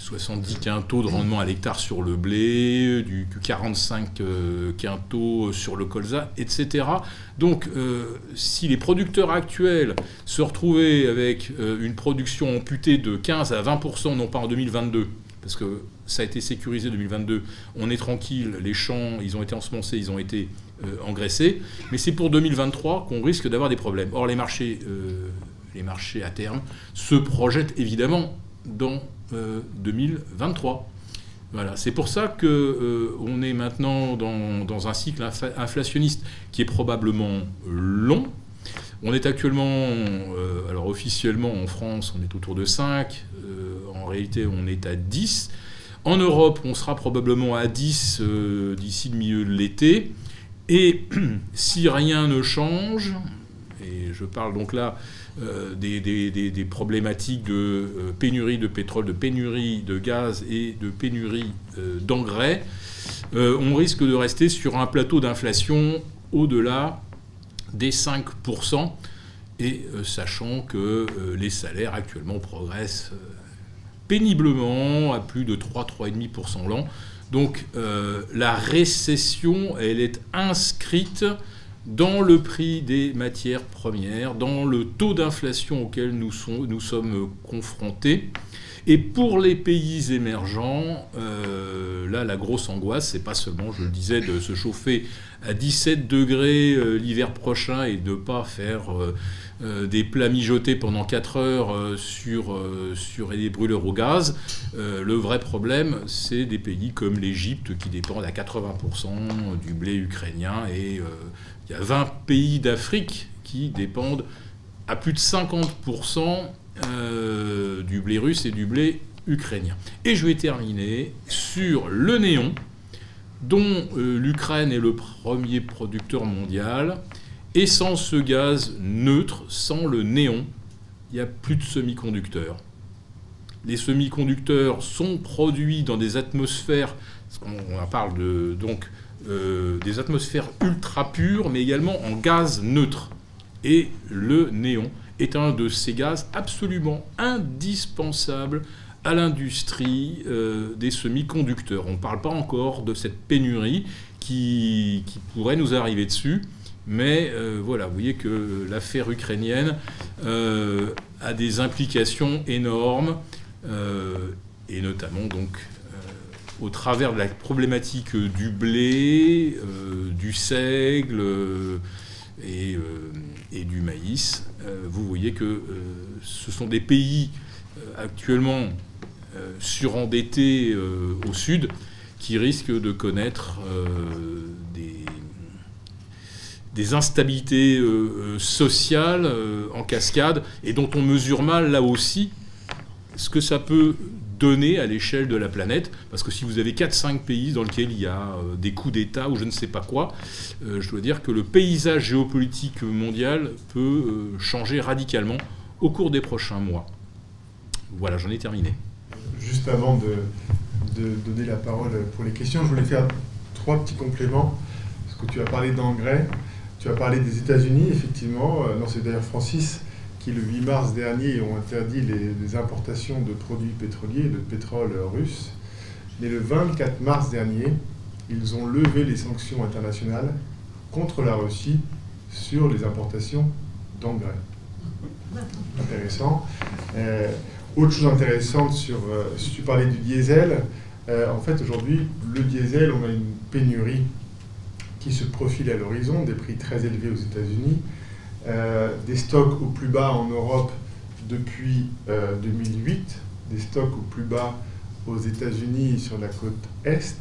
70 quintaux de rendement à l'hectare sur le blé, du, 45 euh, quintaux sur le colza, etc. Donc, euh, si les producteurs actuels se retrouvaient avec euh, une production amputée de 15 à 20%, non pas en 2022, parce que ça a été sécurisé 2022, on est tranquille, les champs, ils ont été ensemencés, ils ont été engraissés, mais c'est pour 2023 qu'on risque d'avoir des problèmes. Or, les marchés, les marchés à terme se projettent évidemment dans 2023. Euh, voilà, c'est pour ça que euh, on est maintenant dans, un cycle inflationniste qui est probablement long. On est actuellement, euh, alors officiellement en France, on est autour de 5, en réalité on est à 10. En Europe, on sera probablement à 10 d'ici le milieu de l'été. Et (clears throat) si rien ne change, et je parle donc là euh, des, problématiques de euh, pénurie de pétrole, de pénurie de gaz et de pénurie euh, d'engrais, on risque de rester sur un plateau d'inflation au-delà des 5%, et sachant que les salaires actuellement progressent péniblement à plus de 3-3,5% l'an. Donc la récession, elle est inscrite dans le prix des matières premières, dans le taux d'inflation auquel nous, sommes confrontés. Et pour les pays émergents, euh, là, la grosse angoisse, c'est pas seulement, je le disais, de se chauffer à 17 degrés euh, l'hiver prochain et de ne pas faire euh, des plats mijotés pendant 4 heures sur, sur des brûleurs au gaz. le vrai problème, c'est des pays comme l'Égypte qui dépendent à 80% du blé ukrainien et il y a 20 pays d'Afrique qui dépendent à plus de 50% euh, du blé russe et du blé ukrainien. Et je vais terminer sur le néon, dont euh, l'Ukraine est le premier producteur mondial. Et sans ce gaz neutre, sans le néon, il n'y a plus de semi-conducteurs. Les semi-conducteurs sont produits dans des atmosphères, on parle de, donc euh, des atmosphères ultra pures, mais également en gaz neutre. Et le néon est un de ces gaz absolument indispensables à l'industrie euh, des semi-conducteurs. On ne parle pas encore de cette pénurie qui, pourrait nous arriver dessus, mais euh, voilà, vous voyez que l'affaire ukrainienne a des implications énormes, et notamment donc au travers de la problématique du blé, euh, du seigle euh, et, euh, et, du maïs, vous voyez que ce sont des pays actuellement surendettés au sud qui risquent de connaître des, des, instabilités sociales en cascade et dont on mesure mal là aussi ce que ça peut donné à l'échelle de la planète, parce que si vous avez 4-5 pays dans lesquels il y a euh, des coups d'État ou je ne sais pas quoi, euh, je dois dire que le paysage géopolitique mondial peut euh, changer radicalement au cours des prochains mois. Voilà, j'en ai terminé. Juste avant de, de, donner la parole pour les questions, je voulais faire trois petits compléments, parce que tu as parlé d'engrais. Tu as parlé des États-Unis, effectivement. Non, c'est d'ailleurs Francis qui, le 8 mars dernier, ont interdit les, importations de produits pétroliers, de pétrole russe. Mais le 24 mars dernier, ils ont levé les sanctions internationales contre la Russie sur les importations d'engrais. Intéressant. Euh, autre chose intéressante sur, euh, si tu parlais du diesel, euh, en fait aujourd'hui le diesel, on a une pénurie qui se profile à l'horizon, des prix très élevés aux États-Unis, des stocks au plus bas en Europe depuis 2008, des stocks au plus bas aux États-Unis sur la côte Est.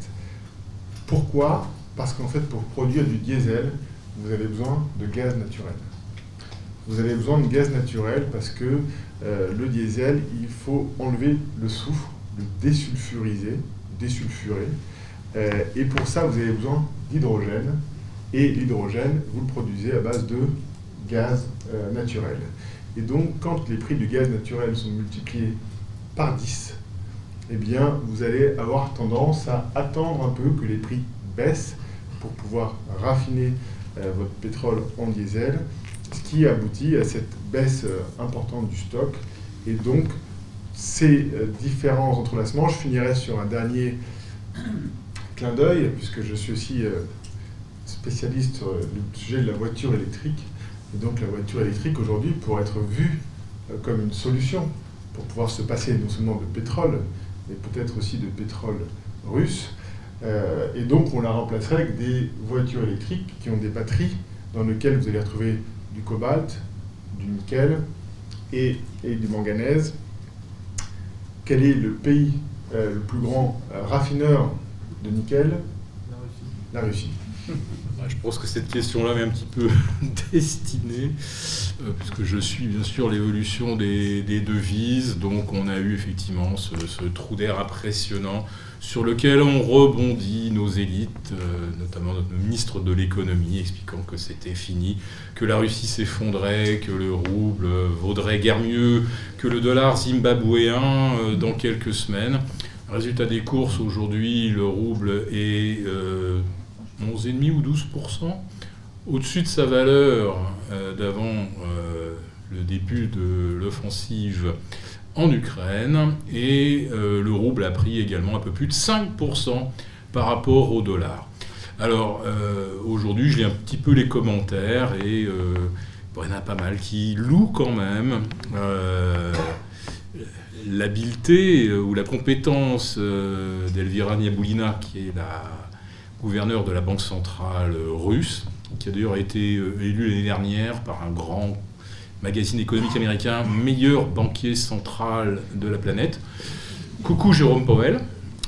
Pourquoi? Parce qu'en fait pour produire du diesel, vous avez besoin de gaz naturel vous avez besoin de gaz naturel parce que euh, le diesel, il faut enlever le soufre, le désulfuriser, désulfurer. Euh, et pour ça, vous avez besoin d'hydrogène. Et l'hydrogène, vous le produisez à base de gaz euh, naturel. Et donc, quand les prix du gaz naturel sont multipliés par 10, eh bien, vous allez avoir tendance à attendre un peu que les prix baissent pour pouvoir raffiner votre pétrole en diesel ce qui aboutit à cette baisse euh, importante du stock. Et donc, ces euh, différents entrelacements, je finirai sur un dernier clin d'œil, puisque je suis aussi euh, spécialiste sur le sujet de la voiture électrique. Et donc la voiture électrique aujourd'hui pourrait être vue comme une solution pour pouvoir se passer non seulement de pétrole, mais peut-être aussi de pétrole russe. et donc on la remplacerait avec des voitures électriques qui ont des batteries dans lesquelles vous allez retrouver du cobalt, du nickel et, du manganèse. Quel est le pays euh, le plus grand euh, raffineur de nickel? La Russie. Bah, je pense que cette question-là m'est un petit peu (laughs) destinée, euh, puisque je suis bien sûr l'évolution des, devises. Donc on a eu effectivement ce, trou d'air impressionnant sur lequel ont rebondi nos élites, euh, notamment notre ministre de l'économie, expliquant que c'était fini, que la Russie s'effondrait, que le rouble vaudrait guère mieux que le dollar zimbabwéen euh, dans quelques semaines. Résultat des courses, aujourd'hui, le rouble est 11,5 ou 12%, au-dessus de sa valeur euh, d'avant euh, le début de l'offensive en Ukraine, et euh, le rouble a pris également un peu plus de 5% par rapport au dollar. Alors aujourd'hui, je lis un petit peu les commentaires et il y en a pas mal qui louent quand même l'habileté ou la compétence d'Elvira Niaboulina, qui est la gouverneur de la Banque centrale russe, qui a d'ailleurs été euh, élu l'année dernière par un grand magazine économique américain, meilleur banquier central de la planète. Coucou Jérôme Powell.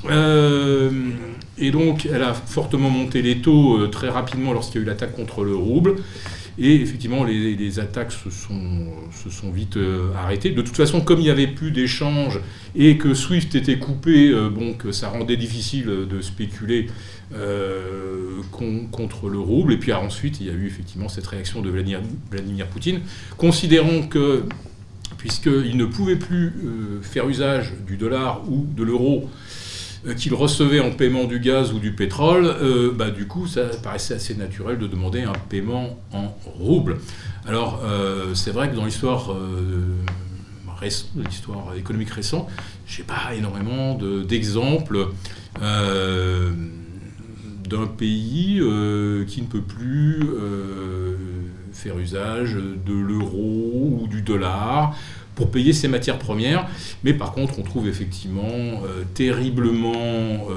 Euh, et donc, elle a fortement monté les taux euh, très rapidement lorsqu'il y a eu l'attaque contre le rouble. Et effectivement, les, attaques se sont, vite arrêtées. De toute façon, comme il n'y avait plus d'échanges et que SWIFT était coupé, bon, que ça rendait difficile de spéculer euh, contre le rouble. Et puis ensuite, il y a eu effectivement cette réaction de Vladimir, Vladimir Poutine, considérant que, puisqu'il ne pouvait plus euh, faire usage du dollar ou de l'euro, euh, qu'il recevait en paiement du gaz ou du pétrole, bah, du coup, ça paraissait assez naturel de demander un paiement en rouble. Alors, c'est vrai que dans l'histoire l'histoire économique récente, je n'ai pas énormément d'exemples d'un pays euh, qui ne peut plus euh, faire usage de l'euro ou du dollar pour payer ses matières premières. Mais par contre, on trouve effectivement euh, terriblement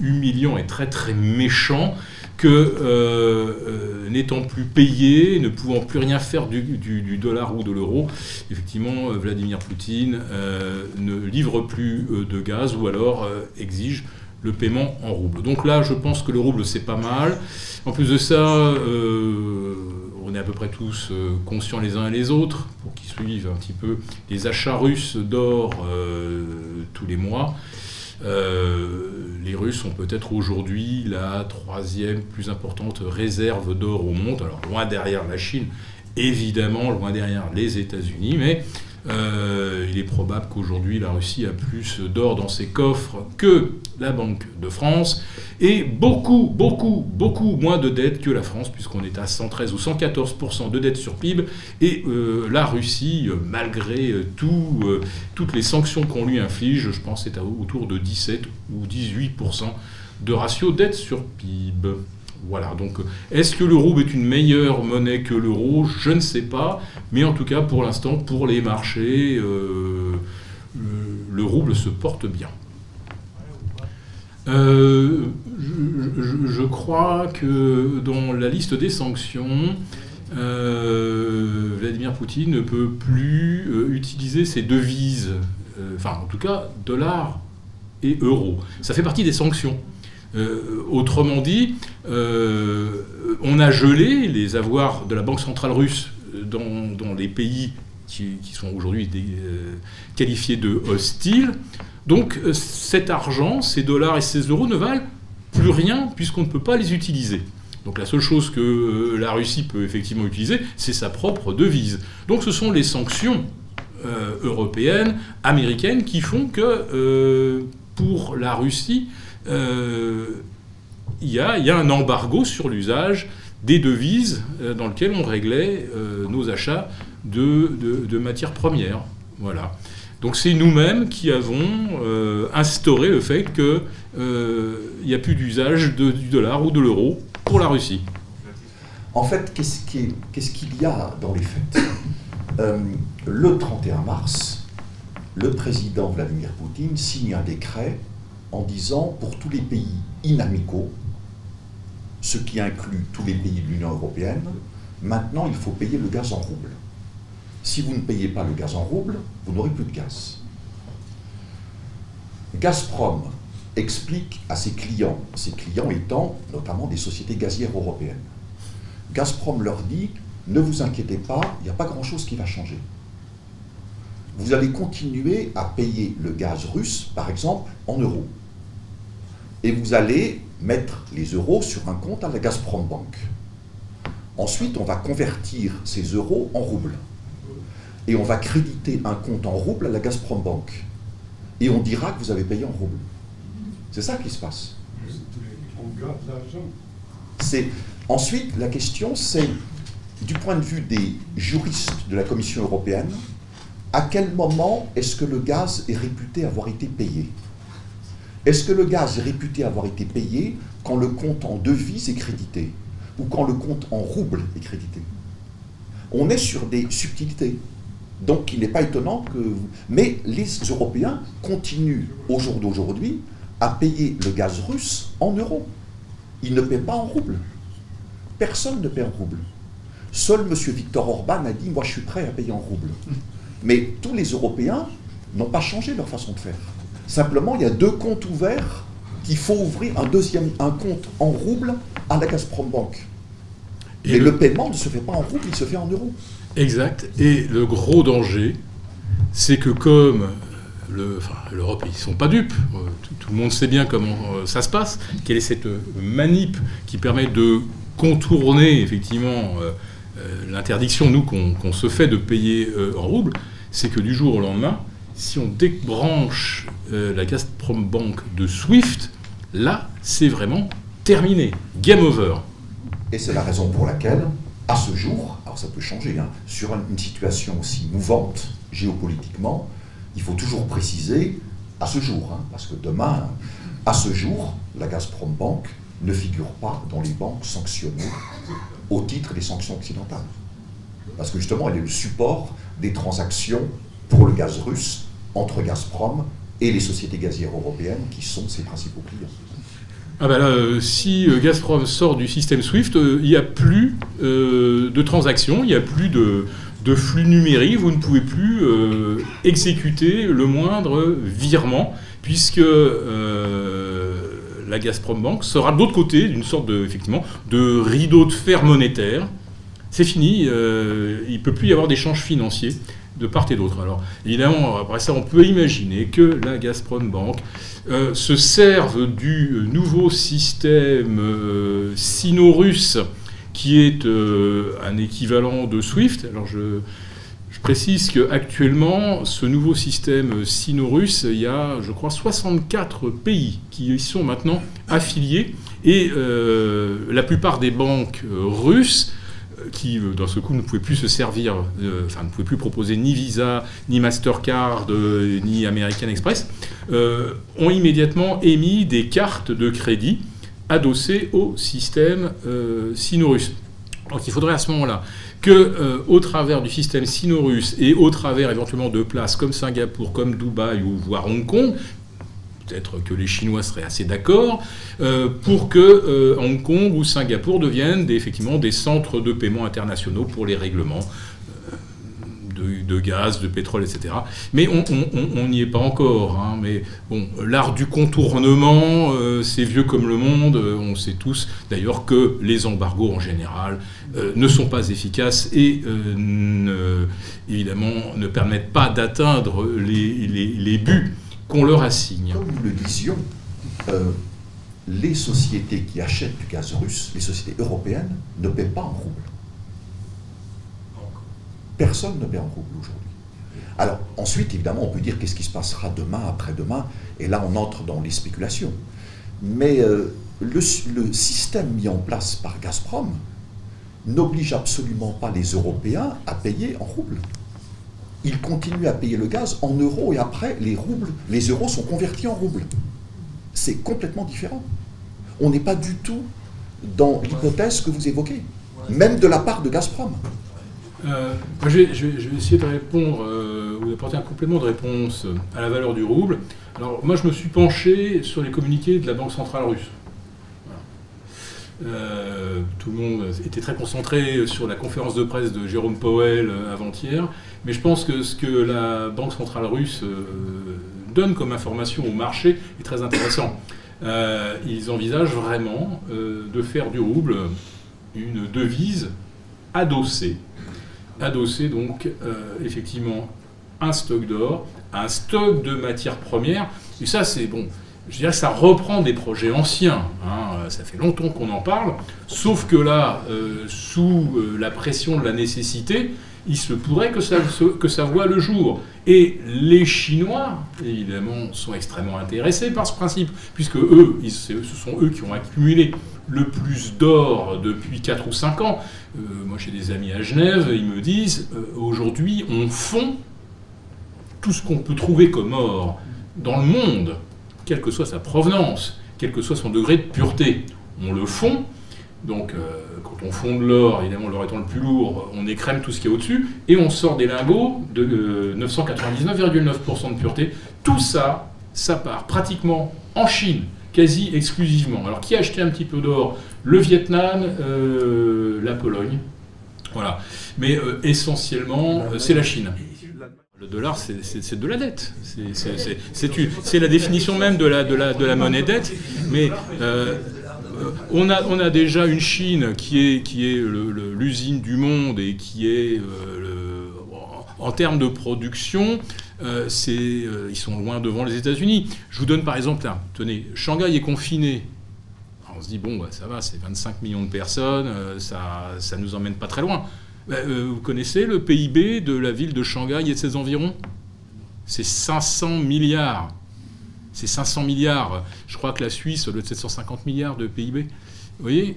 humiliant et très très méchant que n'étant plus payé, ne pouvant plus rien faire du, du dollar ou de l'euro, effectivement, Vladimir Poutine ne livre plus de gaz ou alors exige le paiement en rouble. Donc là, je pense que le rouble, c'est pas mal. En plus de ça, euh, on à peu près tous euh, conscients les uns et les autres, pour qu'ils suivent un petit peu les achats russes d'or euh, tous les mois. les Russes ont peut-être aujourd'hui la troisième plus importante réserve d'or au monde, alors loin derrière la Chine, évidemment, loin derrière les États-Unis, mais Euh, il est probable qu'aujourd'hui la Russie a plus d'or dans ses coffres que la Banque de France et beaucoup, beaucoup, beaucoup moins de dettes que la France, puisqu'on est à 113 ou 114% de dettes sur PIB. Et euh, la Russie, euh, malgré tout, toutes les sanctions qu'on lui inflige, je pense est autour de 17 ou 18% de ratio dette sur PIB. Voilà, donc est-ce que le rouble est une meilleure monnaie que l'euro? Je ne sais pas, mais en tout cas pour l'instant, pour les marchés, euh, le, rouble se porte bien. Euh, je, crois que dans la liste des sanctions, euh, Vladimir Poutine ne peut plus utiliser ses devises, enfin en tout cas dollars et euros. Ça fait partie des sanctions. Euh, autrement dit, euh, on a gelé les avoirs de la Banque centrale russe dans, les pays qui, sont aujourd'hui euh, qualifiés de hostiles. Donc cet argent, ces dollars et ces euros ne valent plus rien puisqu'on ne peut pas les utiliser. Donc la seule chose que la Russie peut effectivement utiliser, c'est sa propre devise. Donc ce sont les sanctions européennes, américaines, qui font que pour la Russie, euh, il y, a, un embargo sur l'usage des devises euh, dans lequel on réglait euh, nos achats de, matières premières. Voilà. Donc c'est nous-mêmes qui avons instauré le fait qu'il n'y a plus d'usage du dollar ou de l'euro pour la Russie. En fait, qu'est-ce qu'il y a dans les faits? Le 31 mars, le président Vladimir Poutine signe un décret en disant pour tous les pays inamicaux, ce qui inclut tous les pays de l'Union européenne, maintenant il faut payer le gaz en rouble. Si vous ne payez pas le gaz en rouble, vous n'aurez plus de gaz. Gazprom explique à ses clients, ses clients étant notamment des sociétés gazières européennes, Gazprom leur dit, ne vous inquiétez pas, il n'y a pas grand-chose qui va changer. Vous allez continuer à payer le gaz russe, par exemple, en euros et vous allez mettre les euros sur un compte à la Gazprom Bank. Ensuite, on va convertir ces euros en roubles. Et on va créditer un compte en roubles à la Gazprom Bank. Et on dira que vous avez payé en roubles. C'est ça qui se passe. C'est ensuite la question, c'est du point de vue des juristes de la Commission européenne, à quel moment est-ce que le gaz est réputé avoir été payé? Est-ce que le gaz est réputé avoir été payé quand le compte en devise est crédité ou quand le compte en rouble est crédité? On est sur des subtilités. Donc il n'est pas étonnant que... Mais les Européens continuent au jour d'aujourd'hui à payer le gaz russe en euros. Ils ne paient pas en rouble. Personne ne paie en rouble. Seul M. Victor Orban a dit, moi je suis prêt à payer en rouble. Mais tous les Européens n'ont pas changé leur façon de faire. Simplement, il y a deux comptes ouverts qu'il faut ouvrir un deuxième un compte en rouble à la Gazprom Bank. Et le... paiement ne se fait pas en rouble, il se fait en euros. Exact. Et le gros danger, c'est que comme l'Europe, ils ne sont pas dupes, euh, tout, le monde sait bien comment euh, ça se passe, quelle est cette euh, manip qui permet de contourner effectivement l'interdiction, nous, qu'on se fait de payer en rouble, c'est que du jour au lendemain, si on débranche euh, la Gazprom Bank de SWIFT, là, c'est vraiment terminé. Game over. Et c'est la raison pour laquelle, à ce jour, alors ça peut changer, hein, sur une situation aussi mouvante géopolitiquement, il faut toujours préciser, à ce jour, hein, parce que demain, à ce jour, la Gazprom Bank ne figure pas dans les banques sanctionnées au titre des sanctions occidentales. Parce que justement, elle est le support des transactions pour le gaz russe entre Gazprom et les sociétés gazières européennes qui sont ses principaux clients. Ah ben là, euh, si euh, Gazprom sort du système SWIFT, euh, il n'y a plus de transactions, il n'y a plus de, flux numérique, vous ne pouvez plus exécuter le moindre virement, puisque la Gazprom Bank sera de l'autre côté d'une sorte de, effectivement, de rideau de fer monétaire. C'est fini, il ne peut plus y avoir d'échanges financiers de part et d'autre. Alors évidemment, après ça, on peut imaginer que la Gazprom Bank euh, se serve du nouveau système euh, sino-russe qui est euh, un équivalent de SWIFT. Alors je, précise qu'actuellement, ce nouveau système sino-russe, il y a, je crois, 64 pays qui y sont maintenant affiliés. Et euh, la plupart des banques euh, russes qui, dans ce coup, ne pouvaient plus se servir, enfin, ne pouvaient plus proposer ni Visa, ni Mastercard, ni American Express, ont immédiatement émis des cartes de crédit adossées au système sino-russe. Donc il faudrait à ce moment-là que, euh, au travers du système sino-russe et au travers éventuellement de places comme Singapour, comme Dubaï ou voire Hong Kong, peut-être que les Chinois seraient assez d'accord, euh, pour que euh, Hong Kong ou Singapour deviennent effectivement des centres de paiement internationaux pour les règlements de, gaz, de pétrole, etc. Mais on n'y est pas encore. Hein. Mais bon, l'art du contournement, euh, c'est vieux comme le monde. On sait tous d'ailleurs que les embargos en général euh, ne sont pas efficaces et euh, évidemment ne permettent pas d'atteindre les, buts qu'on leur assigne. Comme nous le disions, les sociétés qui achètent du gaz russe, les sociétés européennes, ne paient pas en roubles. Personne ne met en rouble aujourd'hui. Alors ensuite, évidemment, on peut dire qu'est-ce qui se passera demain, après-demain, et là on entre dans les spéculations. Mais euh, le, système mis en place par Gazprom n'oblige absolument pas les Européens à payer en roubles. Ils continuent à payer le gaz en euros et après les roubles, les euros sont convertis en roubles. C'est complètement différent. On n'est pas du tout dans l'hypothèse que vous évoquez, même de la part de Gazprom. Euh, je, vais, essayer de répondre euh, ou un complément de réponse à la valeur du rouble. Alors, moi, je me suis penché sur les communiqués de la Banque centrale russe. Euh, tout le monde était très concentré sur la conférence de presse de Jérôme Powell avant-hier, mais je pense que ce que la Banque centrale russe donne comme information au marché est très intéressant. ils envisagent vraiment de faire du rouble une devise adossée adosser donc euh, effectivement un stock d'or, un stock de matières premières. Et ça, c'est bon. Je dirais que ça reprend des projets anciens. Hein. ça fait longtemps qu'on en parle. Sauf que là, euh, sous euh, la pression de la nécessité, il se pourrait que ça, que ça voit le jour. Et les Chinois, évidemment, sont extrêmement intéressés par ce principe, puisque eux, ce sont eux qui ont accumulé le plus d'or depuis 4 ou 5 ans. Euh, moi, j'ai des amis à Genève, ils me disent, euh, aujourd'hui, on fond tout ce qu'on peut trouver comme or dans le monde, quelle que soit sa provenance, quel que soit son degré de pureté. On le fond, donc euh, quand on fond de l'or, évidemment l'or étant le plus lourd, on écrème tout ce qui est au-dessus, et on sort des lingots de 999,9% de pureté. Tout ça, ça part pratiquement en Chine, quasi exclusivement. Alors qui a acheté un petit peu d'or? Le Vietnam, euh, la Pologne. Voilà. Mais euh, essentiellement, euh, c'est la Chine. Le dollar, c'est de la dette. C'est la définition même de la, monnaie dette. Mais on, a, on a déjà une Chine qui est, l'usine du monde et qui est, en termes de production, euh, euh, ils sont loin devant les États-Unis. Je vous donne par exemple, là, tenez, Shanghai est confiné. on se dit, bon, bah, ça va, c'est 25 millions de personnes, euh, ça ne nous emmène pas très loin. Bah, vous connaissez le PIB de la ville de Shanghai et de ses environs? C'est 500 milliards. C'est 500 milliards. Je crois que la Suisse doit être 750 milliards de PIB. Vous voyez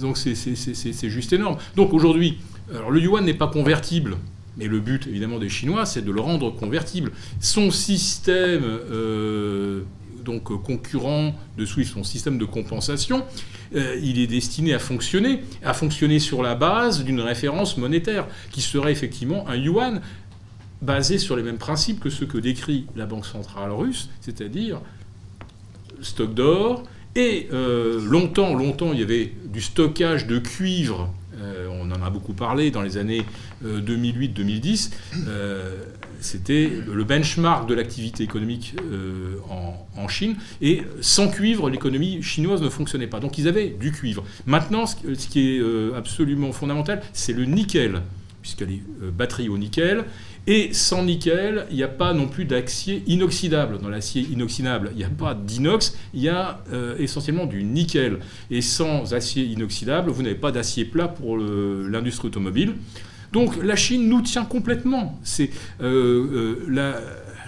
Donc c'est juste énorme. Donc aujourd'hui, le yuan n'est pas convertible. Mais le but, évidemment, des Chinois, c'est de le rendre convertible. Son système, euh, donc concurrent de SWIFT, son système de compensation, euh, il est destiné à fonctionner, à fonctionner sur la base d'une référence monétaire, qui serait effectivement un yuan basé sur les mêmes principes que ceux que décrit la Banque centrale russe, c'est-à-dire stock d'or, et euh, longtemps, longtemps, il y avait du stockage de cuivre euh, on en a beaucoup parlé dans les années 2008-2010, euh, euh, c'était le benchmark de l'activité économique en, Chine. Et sans cuivre, l'économie chinoise ne fonctionnait pas. Donc ils avaient du cuivre. Maintenant, ce, qui est absolument fondamental, c'est le nickel, puisqu'elle est batterie au nickel. Et sans nickel, il n'y a pas non plus d'acier inoxydable. Dans l'acier inoxydable, il n'y a pas d'inox, il y a euh, essentiellement du nickel. Et sans acier inoxydable, vous n'avez pas d'acier plat pour l'industrie automobile. Donc la Chine nous tient complètement. C'est la,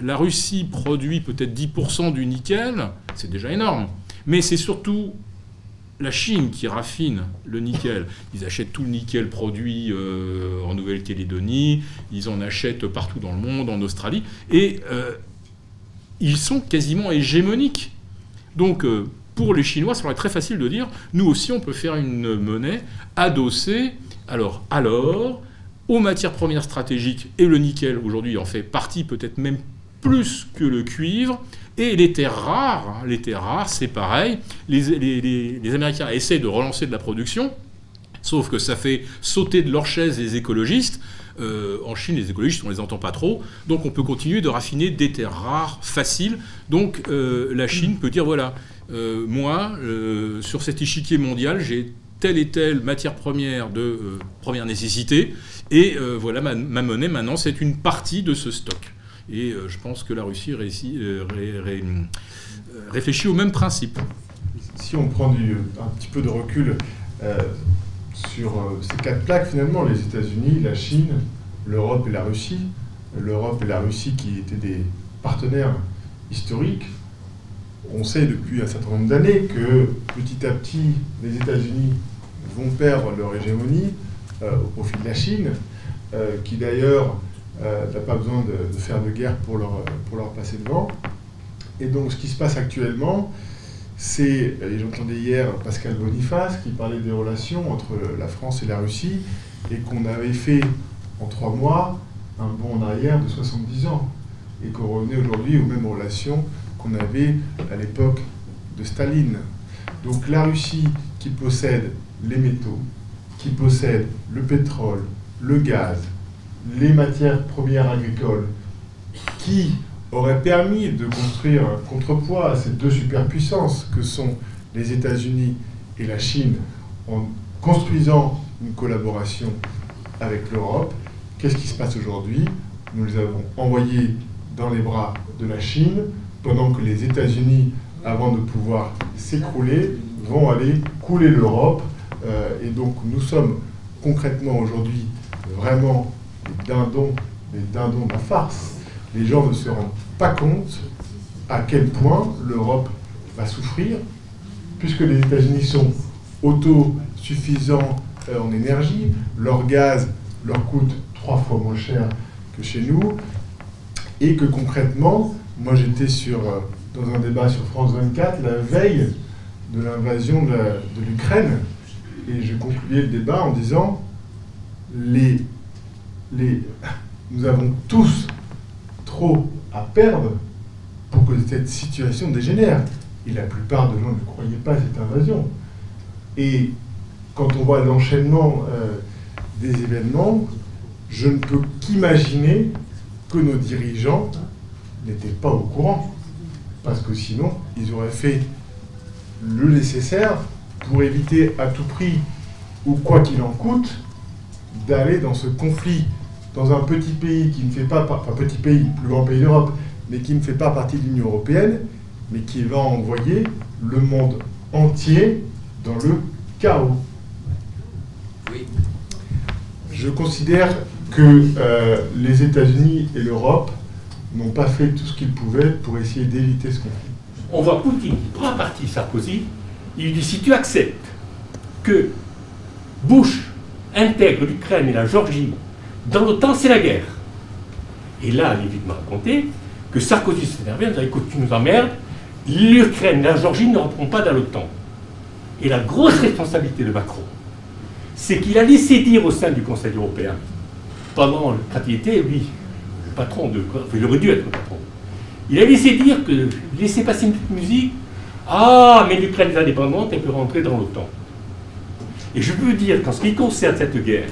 la Russie produit peut-être 10% du nickel, c'est déjà énorme. Mais c'est surtout la Chine qui raffine le nickel. Ils achètent tout le nickel produit euh, en Nouvelle-Calédonie, ils en achètent partout dans le monde, en Australie, et euh, ils sont quasiment hégémoniques. Donc euh, pour les Chinois, ça serait très facile de dire, nous aussi on peut faire une monnaie adossée, alors, alors, aux matières premières stratégiques, et le nickel aujourd'hui en fait partie peut-être même plus que le cuivre, et les terres rares, hein, les terres rares, c'est pareil. Les, Américains essaient de relancer de la production, sauf que ça fait sauter de leur chaise les écologistes. Euh, en Chine, les écologistes, on ne les entend pas trop. Donc on peut continuer de raffiner des terres rares, faciles. Donc euh, la Chine peut dire, voilà, euh, moi, sur cet échiquier mondial, j'ai telle et telle matière première de première nécessité. Et voilà, ma monnaie, maintenant, c'est une partie de ce stock. Et euh, je pense que la Russie euh, euh, réfléchit au même principe. Si on prend un petit peu de recul sur ces quatre plaques, finalement, les États-Unis, la Chine, l'Europe et la Russie, l'Europe et la Russie qui étaient des partenaires historiques, on sait depuis un certain nombre d'années que petit à petit, les États-Unis vont perdre leur hégémonie au profit de la Chine, qui d'ailleurs euh, n'a pas besoin de, faire de guerre pour leur, pour leur passer devant. Et donc ce qui se passe actuellement, c'est, et j'entendais hier Pascal Boniface qui parlait des relations entre la France et la Russie, et qu'on avait fait en trois mois un bond en arrière de 70 ans, et qu'on revenait aujourd'hui aux mêmes relations qu'on avait à l'époque de Staline. Donc la Russie qui possède les métaux, qui possède le pétrole, le gaz, les matières premières agricoles qui auraient permis de construire un contrepoids à ces deux superpuissances que sont les États-Unis et la Chine en construisant une collaboration avec l'Europe. Qu'est-ce qui se passe aujourd'hui? Nous les avons envoyés dans les bras de la Chine pendant que les États-Unis, avant de pouvoir s'écrouler, vont aller couler l'Europe. Euh, et donc nous sommes concrètement aujourd'hui vraiment dindons, les dindons de la farce. Les gens ne se rendent pas compte à quel point l'Europe va souffrir, puisque les États-Unis sont autosuffisants euh, en énergie, leur gaz leur coûte trois fois moins cher que chez nous, et que concrètement, moi j'étais sur, euh, dans un débat sur France 24 la veille de l'invasion de l'Ukraine, et je concluais le débat en disant nous avons tous trop à perdre pour que cette situation dégénère. Et la plupart de gens ne croyaient pas à cette invasion. Et quand on voit l'enchaînement euh, des événements, je ne peux qu'imaginer que nos dirigeants n'étaient pas au courant. Parce que sinon, ils auraient fait le nécessaire pour éviter à tout prix, ou quoi qu'il en coûte, d'aller dans ce conflit dans un petit pays qui ne fait pas, enfin petit pays, plus grand pays d'Europe, mais qui ne fait pas partie de l'Union européenne, mais qui va envoyer le monde entier dans le chaos. Oui. Je considère que euh, les États-Unis et l'Europe n'ont pas fait tout ce qu'ils pouvaient pour essayer d'éviter ce conflit. On voit Poutine qui prend parti Sarkozy, il dit si tu acceptes que Bush intègre l'Ukraine et la Géorgie dans l'OTAN, c'est la guerre. Et là, il m'a raconté que Sarkozy s'est énervé en disant écoute, tu nous emmerdes, l'Ukraine, la Géorgie ne rentreront pas dans l'OTAN. Et la grosse responsabilité de Macron, c'est qu'il a laissé dire au sein du Conseil européen, pendant quand il était, lui, le patron de. Enfin, il aurait dû être le patron. Il a laissé dire que, laisser passer une petite musique, ah, mais l'Ukraine est indépendante, elle peut rentrer dans l'OTAN. Et je peux dire qu'en ce qui concerne cette guerre,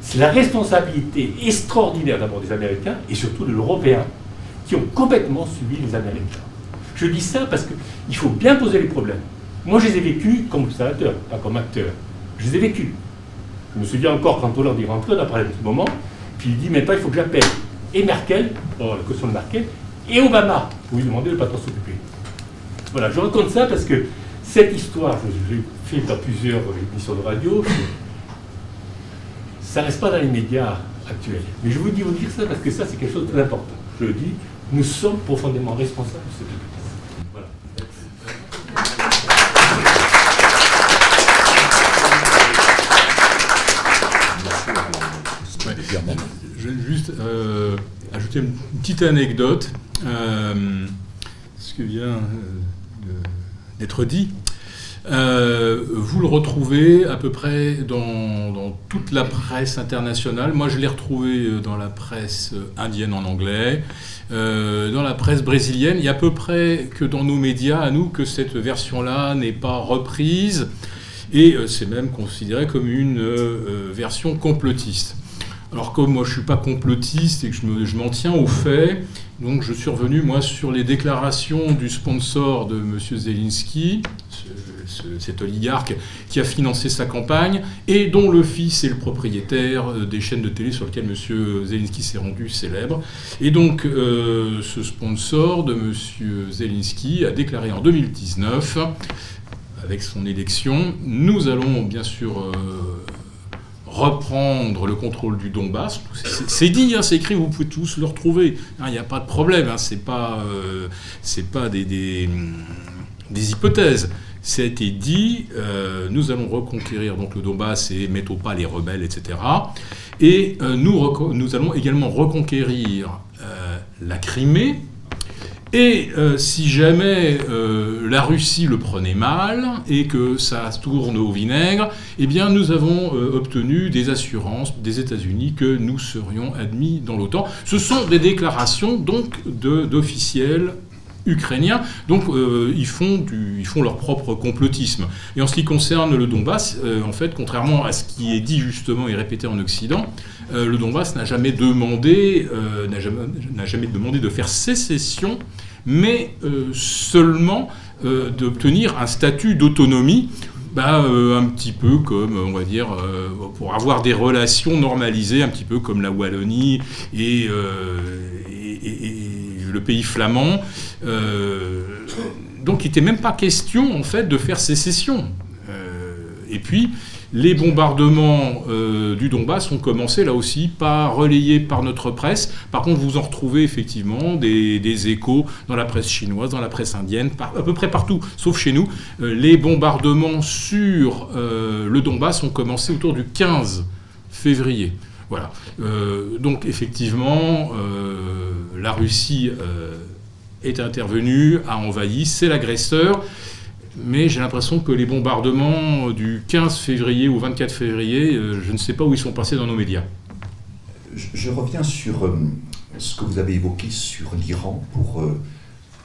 c'est la responsabilité extraordinaire d'abord des Américains et surtout de l'Européen qui ont complètement suivi les Américains. Je dis ça parce qu'il faut bien poser les problèmes. Moi, je les ai vécus comme observateur, pas comme acteur. Je les ai vécus. Je me souviens encore quand Hollande est rentré, on a parlé de ce moment, puis il dit maintenant il faut que j'appelle et Merkel, oh, la caution de Merkel, et Obama pour lui demander de ne pas trop s'occuper. Voilà, je raconte ça parce que cette histoire, je l'ai fait dans plusieurs émissions de radio, ça ne reste pas dans les médias actuels. Mais je vous dis vous dire ça parce que ça, c'est quelque chose d'important. Je le dis, nous sommes profondément responsables de cette. Voilà. Je vais juste euh, ajouter une petite anecdote. Euh, ce que vient euh, d'être dit. Euh, vous le retrouvez à peu près dans, toute la presse internationale. Moi, je l'ai retrouvé euh, dans la presse indienne en anglais, dans la presse brésilienne. Il y a à peu près que dans nos médias, à nous, que cette version-là n'est pas reprise. Et c'est même considéré comme une version complotiste. Alors comme moi je ne suis pas complotiste et que je m'en tiens aux faits, donc je suis revenu moi sur les déclarations du sponsor de M. Zelensky, cet oligarque qui a financé sa campagne et dont le fils est le propriétaire euh, des chaînes de télé sur lesquelles M. Zelensky s'est rendu célèbre. Et donc euh, ce sponsor de M. Zelensky a déclaré en 2019, avec son élection, nous allons bien sûr... Euh, reprendre le contrôle du Donbass. C'est dit, hein, c'est écrit, vous pouvez tous le retrouver. Il n'y a pas de problème, hein, c'est pas, pas des, des, des hypothèses. Ça a été dit, euh, nous allons reconquérir donc le Donbass et mettre au pas les rebelles, etc. Et euh, nous, nous, allons également reconquérir euh, la Crimée. Et si jamais la Russie le prenait mal et que ça tourne au vinaigre, eh bien nous avons obtenu des assurances des États-Unis que nous serions admis dans l'OTAN. Ce sont des déclarations donc d'officiels ukrainiens. Donc euh, ils, font ils font leur propre complotisme. Et en ce qui concerne le Donbass, euh, en fait, contrairement à ce qui est dit justement et répété en Occident, euh, le Donbass n'a jamais demandé, jamais, jamais, demandé de faire sécession, mais seulement d'obtenir un statut d'autonomie. Bah, un petit peu comme, on va dire, pour avoir des relations normalisées, un petit peu comme la Wallonie et, et le pays flamand. Euh, donc il n'était même pas question en fait de faire sécession. Euh, et puis les bombardements euh, du Donbass ont commencé là aussi, pas relayés par notre presse. Par contre, vous en retrouvez effectivement des, échos dans la presse chinoise, dans la presse indienne, à peu près partout, sauf chez nous. les bombardements sur le Donbass ont commencé autour du 15 février. Voilà. donc effectivement, la Russie euh, est intervenue, a envahi, c'est l'agresseur. Mais j'ai l'impression que les bombardements du 15 février ou 24 février, euh, je ne sais pas où ils sont passés dans nos médias. Je, reviens sur euh, ce que vous avez évoqué sur l'Iran pour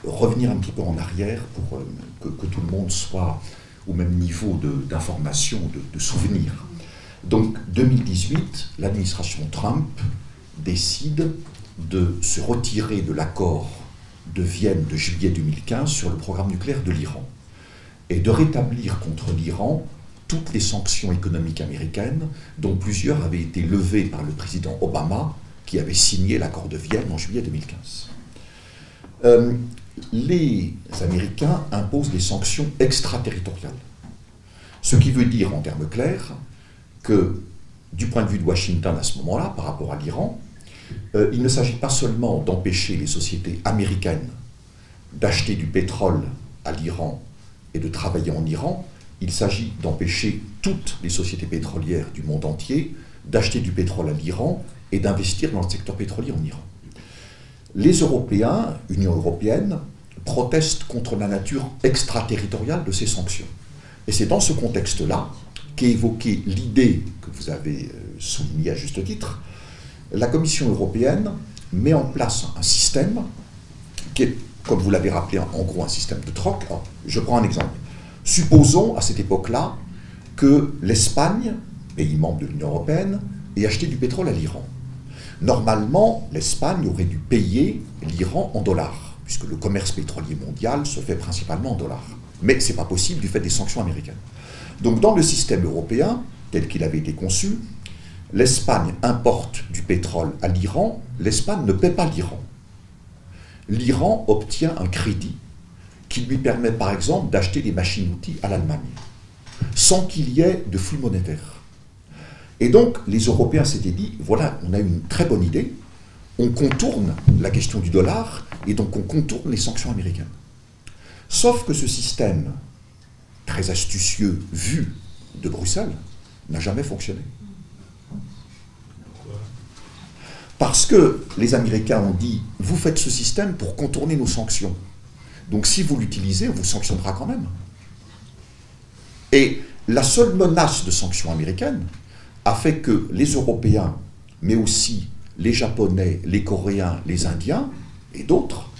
revenir un petit peu en arrière, pour que, tout le monde soit au même niveau d'information, de, de, de souvenir. Donc 2018, l'administration Trump décide de se retirer de l'accord de Vienne de juillet 2015 sur le programme nucléaire de l'Iran et de rétablir contre l'Iran toutes les sanctions économiques américaines, dont plusieurs avaient été levées par le président Obama, qui avait signé l'accord de Vienne en juillet 2015. Euh, les Américains imposent des sanctions extraterritoriales. Ce qui veut dire, en termes clairs, que du point de vue de Washington à ce moment-là, par rapport à l'Iran, euh, il ne s'agit pas seulement d'empêcher les sociétés américaines d'acheter du pétrole à l'Iran et de travailler en Iran, il s'agit d'empêcher toutes les sociétés pétrolières du monde entier d'acheter du pétrole à l'Iran et d'investir dans le secteur pétrolier en Iran. Les Européens, Union européenne, protestent contre la nature extraterritoriale de ces sanctions. Et c'est dans ce contexte-là qu'est évoquée l'idée que vous avez euh, soulignée à juste titre, la Commission européenne met en place un système qui est, comme vous l'avez rappelé, en gros un système de troc. je prends un exemple. Supposons à cette époque-là que l'Espagne, pays membre de l'Union européenne, ait acheté du pétrole à l'Iran. Normalement, l'Espagne aurait dû payer l'Iran en dollars, puisque le commerce pétrolier mondial se fait principalement en dollars. Mais ce n'est pas possible du fait des sanctions américaines. Donc dans le système européen, tel qu'il avait été conçu, l'Espagne importe du pétrole à l'Iran, l'Espagne ne paie pas l'Iran. L'Iran obtient un crédit qui lui permet par exemple d'acheter des machines-outils à l'Allemagne, sans qu'il y ait de flux monétaire. Et donc, les Européens s'étaient dit, voilà, on a une très bonne idée, on contourne la question du dollar, et donc on contourne les sanctions américaines. Sauf que ce système, très astucieux, vu de Bruxelles, n'a jamais fonctionné. Parce que les Américains ont dit, vous faites ce système pour contourner nos sanctions. Donc si vous l'utilisez, on vous sanctionnera quand même. Et la seule menace de sanctions américaines a fait que les Européens, mais aussi les Japonais, les Coréens, les Indiens et d'autres,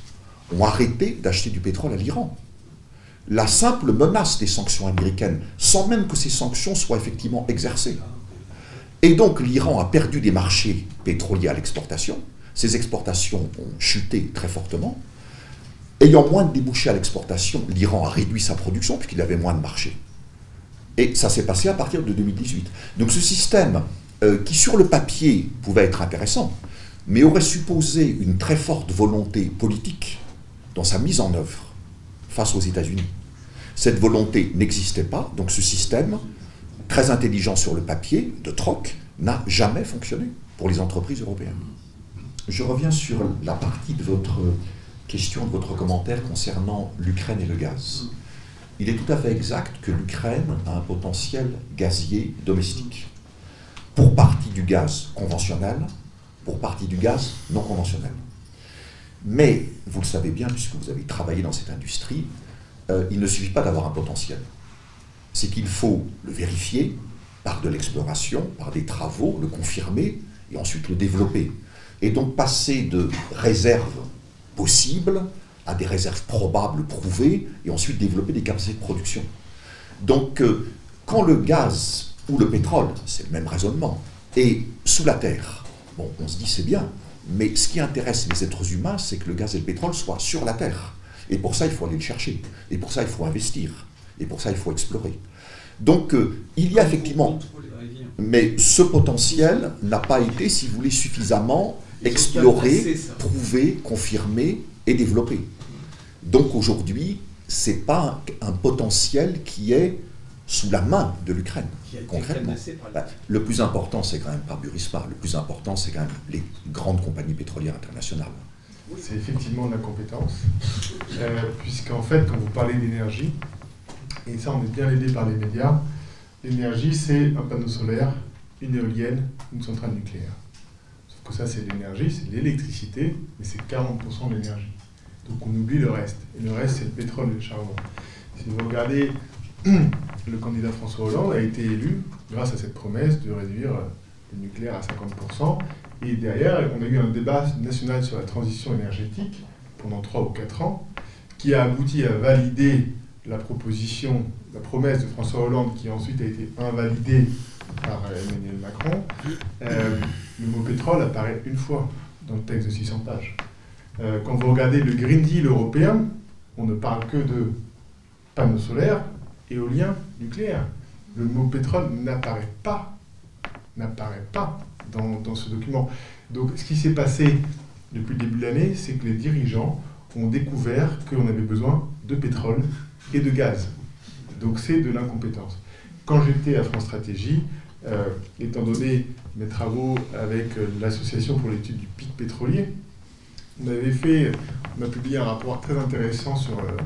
ont arrêté d'acheter du pétrole à l'Iran. La simple menace des sanctions américaines, sans même que ces sanctions soient effectivement exercées. Et donc l'Iran a perdu des marchés pétroliers à l'exportation. Ces exportations ont chuté très fortement. Ayant moins de débouchés à l'exportation, l'Iran a réduit sa production puisqu'il avait moins de marchés. Et ça s'est passé à partir de 2018. Donc ce système, euh, qui sur le papier pouvait être intéressant, mais aurait supposé une très forte volonté politique dans sa mise en œuvre face aux États-Unis. Cette volonté n'existait pas, donc ce système, très intelligent sur le papier, de troc, n'a jamais fonctionné pour les entreprises européennes. Je reviens sur la partie de votre question, de votre commentaire concernant l'Ukraine et le gaz il est tout à fait exact que l'Ukraine a un potentiel gazier domestique. Pour partie du gaz conventionnel, pour partie du gaz non conventionnel. Mais, vous le savez bien, puisque vous avez travaillé dans cette industrie, euh, il ne suffit pas d'avoir un potentiel. C'est qu'il faut le vérifier par de l'exploration, par des travaux, le confirmer et ensuite le développer. Et donc passer de réserves possibles à des réserves probables, prouvées, et ensuite développer des capacités de production. Donc, euh, quand le gaz ou le pétrole, c'est le même raisonnement, est sous la terre, bon, on se dit c'est bien, mais ce qui intéresse les êtres humains, c'est que le gaz et le pétrole soient sur la terre. Et pour ça, il faut aller le chercher. Et pour ça, il faut investir. Et pour ça, il faut explorer. Donc, euh, il y a effectivement. Mais ce potentiel n'a pas été, si vous voulez, suffisamment exploré, prouvé, confirmé et développé. Donc aujourd'hui, ce n'est pas un, potentiel qui est sous la main de l'Ukraine, concrètement. Bah, le plus important, c'est quand même pas Burisma, le plus important, c'est quand même les grandes compagnies pétrolières internationales. C'est effectivement la compétence, euh, puisqu'en fait, quand vous parlez d'énergie, et ça on est bien aidé par les médias, l'énergie c'est un panneau solaire, une éolienne, une centrale nucléaire. Sauf que ça c'est l'énergie, c'est l'électricité, mais c'est 40% de l'énergie. Donc on oublie le reste. Et le reste, c'est le pétrole et le charbon. Si vous regardez, le candidat François Hollande a été élu grâce à cette promesse de réduire le nucléaire à 50%. Et derrière, on a eu un débat national sur la transition énergétique pendant 3 ou 4 ans, qui a abouti à valider la proposition, la promesse de François Hollande, qui ensuite a été invalidée par Emmanuel Macron. Euh, le mot pétrole apparaît une fois dans le texte de 600 pages. Euh, quand vous regardez le Green Deal européen, on ne parle que de panneaux solaires, éoliens, nucléaires. Le mot pétrole n'apparaît pas, n'apparaît pas dans, dans, ce document. Donc ce qui s'est passé depuis le début de l'année, c'est que les dirigeants ont découvert qu'on avait besoin de pétrole et de gaz. Donc c'est de l'incompétence. Quand j'étais à France Stratégie, euh, étant donné mes travaux avec euh, l'Association pour l'étude du pic pétrolier, on avait fait, on a publié un rapport très intéressant sur euh,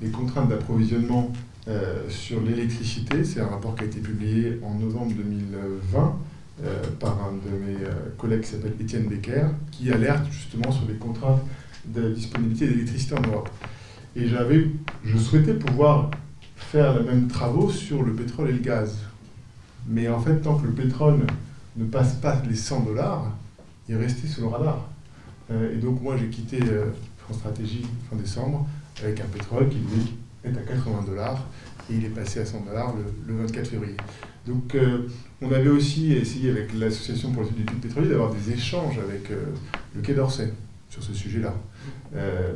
les contraintes d'approvisionnement euh, sur l'électricité. C'est un rapport qui a été publié en novembre 2020 euh, par un de mes collègues qui s'appelle Étienne Becker, qui alerte justement sur les contraintes de disponibilité d'électricité en Europe. Et j'avais, je souhaitais pouvoir faire les mêmes travaux sur le pétrole et le gaz. Mais en fait, tant que le pétrole ne passe pas les 100 dollars, il est resté sous le radar. Euh, et donc moi j'ai quitté euh, France Stratégie fin décembre avec un pétrole qui lui est à 80 dollars et il est passé à 100 dollars le, 24 février. Donc euh, on avait aussi essayé avec l'association pour l'étude du pétrolier d'avoir des échanges avec le Quai d'Orsay sur ce sujet-là.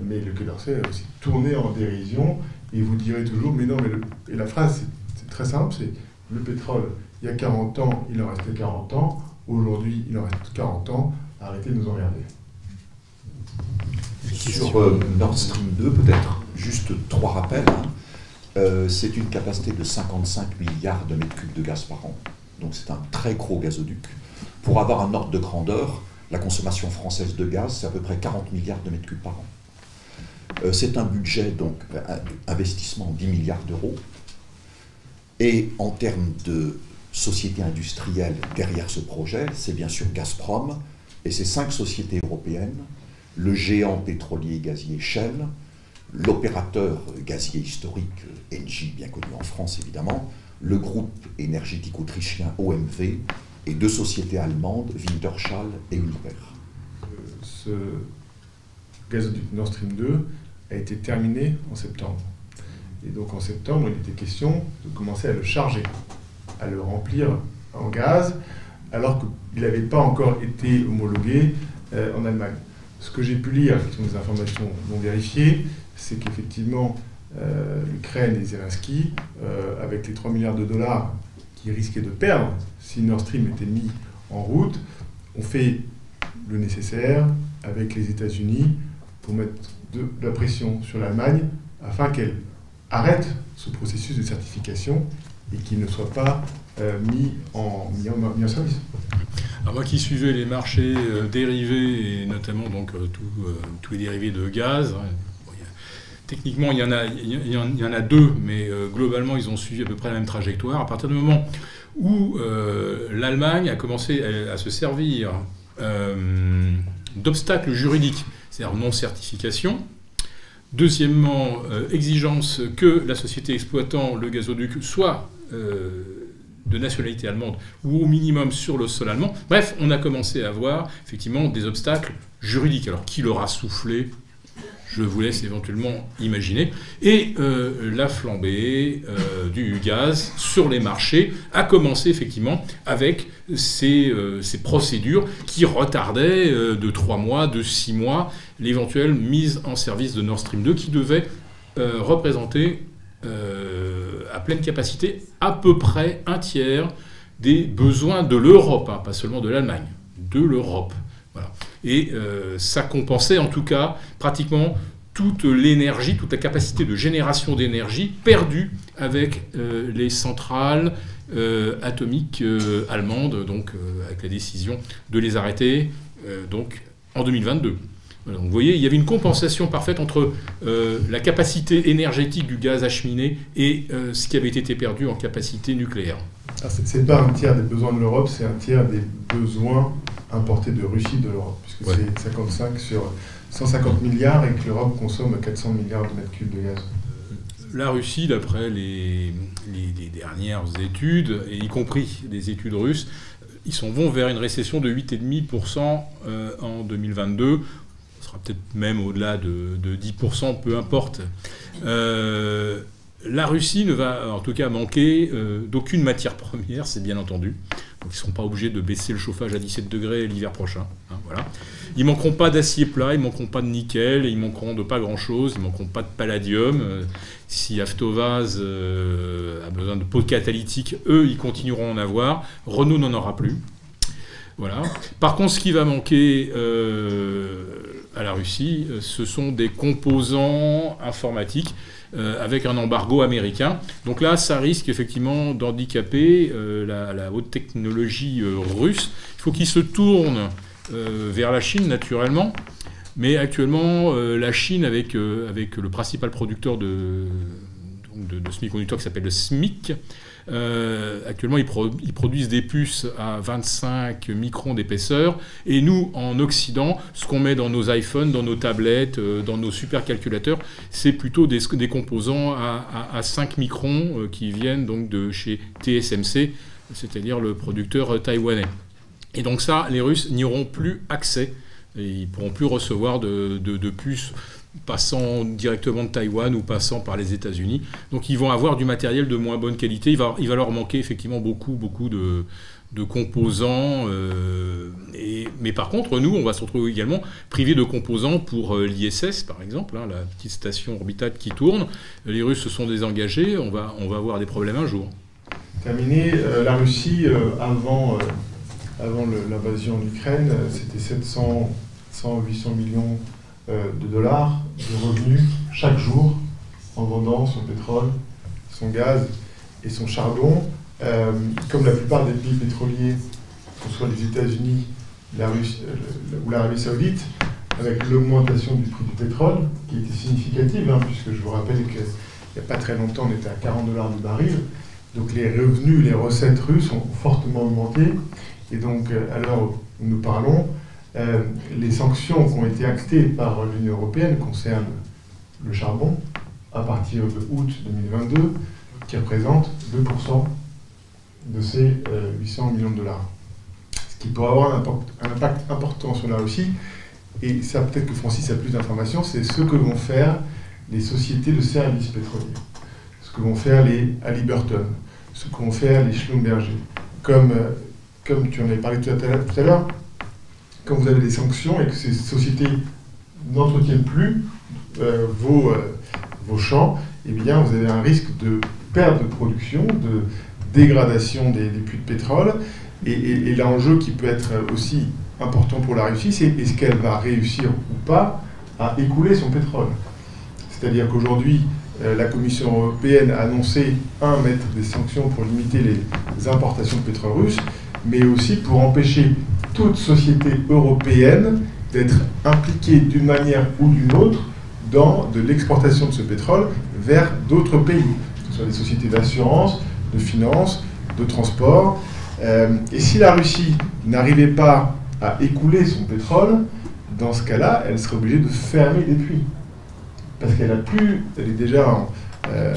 mais le Quai d'Orsay a aussi tourné en dérision et vous direz toujours, mais non, mais le... la phrase c'est très simple, c'est le pétrole, il y a 40 ans, il en restait 40 ans, aujourd'hui il en reste 40 ans, arrêtez de nous emmerder. Sur euh, Nord Stream 2, peut-être? Juste trois rappels. Hein. Euh, c'est une capacité de 55 milliards de mètres cubes de gaz par an. donc c'est un très gros gazoduc. Pour avoir un ordre de grandeur, la consommation française de gaz, c'est à peu près 40 milliards de mètres cubes par an. Euh, c'est un budget, donc, investissement 10 milliards d'euros. Et en termes de société industrielle derrière ce projet, c'est bien sûr Gazprom et ses cinq sociétés européennes, le géant pétrolier gazier Shell, l'opérateur gazier historique Engie, bien connu en France évidemment, le groupe énergétique autrichien OMV et deux sociétés allemandes, Wintershall et Uniper. Euh, ce gazoduc Nord Stream 2 a été terminé en septembre. Et donc en septembre, il était question de commencer à le charger, à le remplir en gaz, alors qu'il n'avait pas encore été homologué euh, en Allemagne. Ce que j'ai pu lire, qui sont des informations non vérifiées, c'est qu'effectivement, euh, l'Ukraine et Zelensky, euh, avec les 3 milliards de dollars qu'ils risquaient de perdre si Nord Stream était mis en route, ont fait le nécessaire avec les États-Unis pour mettre de la pression sur l'Allemagne afin qu'elle arrête ce processus de certification et qu'il ne soit pas euh, mis, en, service. Alors moi qui suivais les marchés dérivés et notamment donc tous les dérivés de gaz, hein, techniquement il y, en a, deux, mais globalement ils ont suivi à peu près la même trajectoire. À partir du moment où l'Allemagne a commencé à, se servir d'obstacles juridiques, c'est-à-dire non-certification, Deuxièmement, euh, exigence que la société exploitant le gazoduc soit euh, de nationalité allemande ou au minimum sur le sol allemand. Bref, on a commencé à avoir effectivement des obstacles juridiques. Alors qui leur a soufflé? Je vous laisse éventuellement imaginer. Et euh, la flambée euh, du gaz sur les marchés a commencé effectivement avec ces, euh, procédures qui retardaient de 3 mois, de 6 mois l'éventuelle mise en service de Nord Stream 2 qui devait représenter à pleine capacité à peu près un tiers des besoins de l'Europe, hein, pas seulement de l'Allemagne, de l'Europe. Voilà. Et euh, ça compensait en tout cas pratiquement toute l'énergie, toute la capacité de génération d'énergie perdue avec euh, les centrales euh, atomiques allemandes, donc avec la décision de les arrêter donc en 2022. donc vous voyez, il y avait une compensation parfaite entre la capacité énergétique du gaz acheminé et ce qui avait été perdu en capacité nucléaire. Ah, ce n'est pas un tiers des besoins de l'Europe, c'est un tiers des besoins importés de Russie de l'Europe, puisque c'est 55 sur 150 milliards et que l'Europe consomme 400 milliards de mètres cubes de gaz. La Russie, d'après les, dernières études, et y compris des études russes, ils s'en vont vers une récession de 8,5% euh, en 2022. Ce sera peut-être même au-delà de, 10%, peu importe. Euh, la Russie ne va en tout cas manquer euh, d'aucune matière (laughs) première, c'est bien entendu. Ils ne seront pas obligés de baisser le chauffage à 17 degrés l'hiver prochain. Hein, voilà. Ils manqueront pas d'acier plat, ils manqueront pas de nickel, ils manqueront de pas grand-chose, ils manqueront pas de palladium. Euh, si Avtovaz euh, a besoin de pots catalytiques, eux, ils continueront à en avoir. Renault n'en aura plus. Voilà. Par contre, ce qui va manquer à la Russie, ce sont des composants informatiques euh, avec un embargo américain. Donc là, ça risque effectivement d'handicaper euh, la, haute technologie euh, russe. Il faut qu'ils se tournent vers la Chine, naturellement. Mais actuellement, la Chine, avec, avec le principal producteur de, de, de semi-conducteurs qui s'appelle le SMIC, euh, actuellement, ils, produisent des puces à 25 microns d'épaisseur. Et nous, en Occident, ce qu'on met dans nos iPhones, dans nos tablettes, euh, dans nos supercalculateurs, c'est plutôt des, composants à, 5 microns euh, qui viennent donc de chez TSMC, c'est-à-dire le producteur taïwanais. Et donc ça, les Russes n'y auront plus accès. Ils pourront plus recevoir de puces passant directement de Taïwan ou passant par les États-Unis. Donc ils vont avoir du matériel de moins bonne qualité. Il va, leur manquer effectivement beaucoup, beaucoup de, composants. Euh, mais par contre, nous, on va se retrouver également privés de composants pour euh, l'ISS, par exemple, hein, la petite station orbitale qui tourne. Les Russes se sont désengagés. On va, avoir des problèmes un jour. Terminé, euh, la Russie, avant, l'invasion en Ukraine, c'était 700, 800 millions de dollars de revenus chaque jour en vendant son pétrole, son gaz et son charbon. euh, comme la plupart des pays pétroliers, que ce soit les États-Unis la Russie, euh, ou l'Arabie Saoudite, avec l'augmentation du prix du pétrole, qui était significative, hein, puisque je vous rappelle qu'il n'y a pas très longtemps, on était à 40 dollars du baril. Donc les revenus, les recettes russes ont fortement augmenté. Et donc, à l'heure où nous parlons, les sanctions qui ont été actées par l'Union européenne concernent le charbon à partir de août 2022, qui représente 2% de ces 800 euh, millions de dollars. Ce qui pourrait avoir un impact, important sur la Russie. Et ça, peut-être que Francis a plus d'informations, c'est ce que vont faire les sociétés de services pétroliers, ce que vont faire les Halliburton, ce que vont faire les Schlumberger. Comme, euh, comme tu en avais parlé tout à l'heure, quand vous avez des sanctions et que ces sociétés n'entretiennent plus euh, vos, vos champs, eh bien, vous avez un risque de perte de production, de dégradation des, puits de pétrole. Et, l'enjeu qui peut être aussi important pour la Russie, c'est est-ce qu'elle va réussir ou pas à écouler son pétrole? C'est-à-dire qu'aujourd'hui, euh, la Commission européenne a annoncé, un, mettre des sanctions pour limiter les importations de pétrole russe, mais aussi pour empêcher toute société européenne d'être impliquée d'une manière ou d'une autre dans de l'exportation de ce pétrole vers d'autres pays, que ce soit des sociétés d'assurance, de finance, de transport. Euh, et si la Russie n'arrivait pas à écouler son pétrole, dans ce cas-là, elle serait obligée de fermer des puits. Parce qu'elle a plus, elle est déjà euh,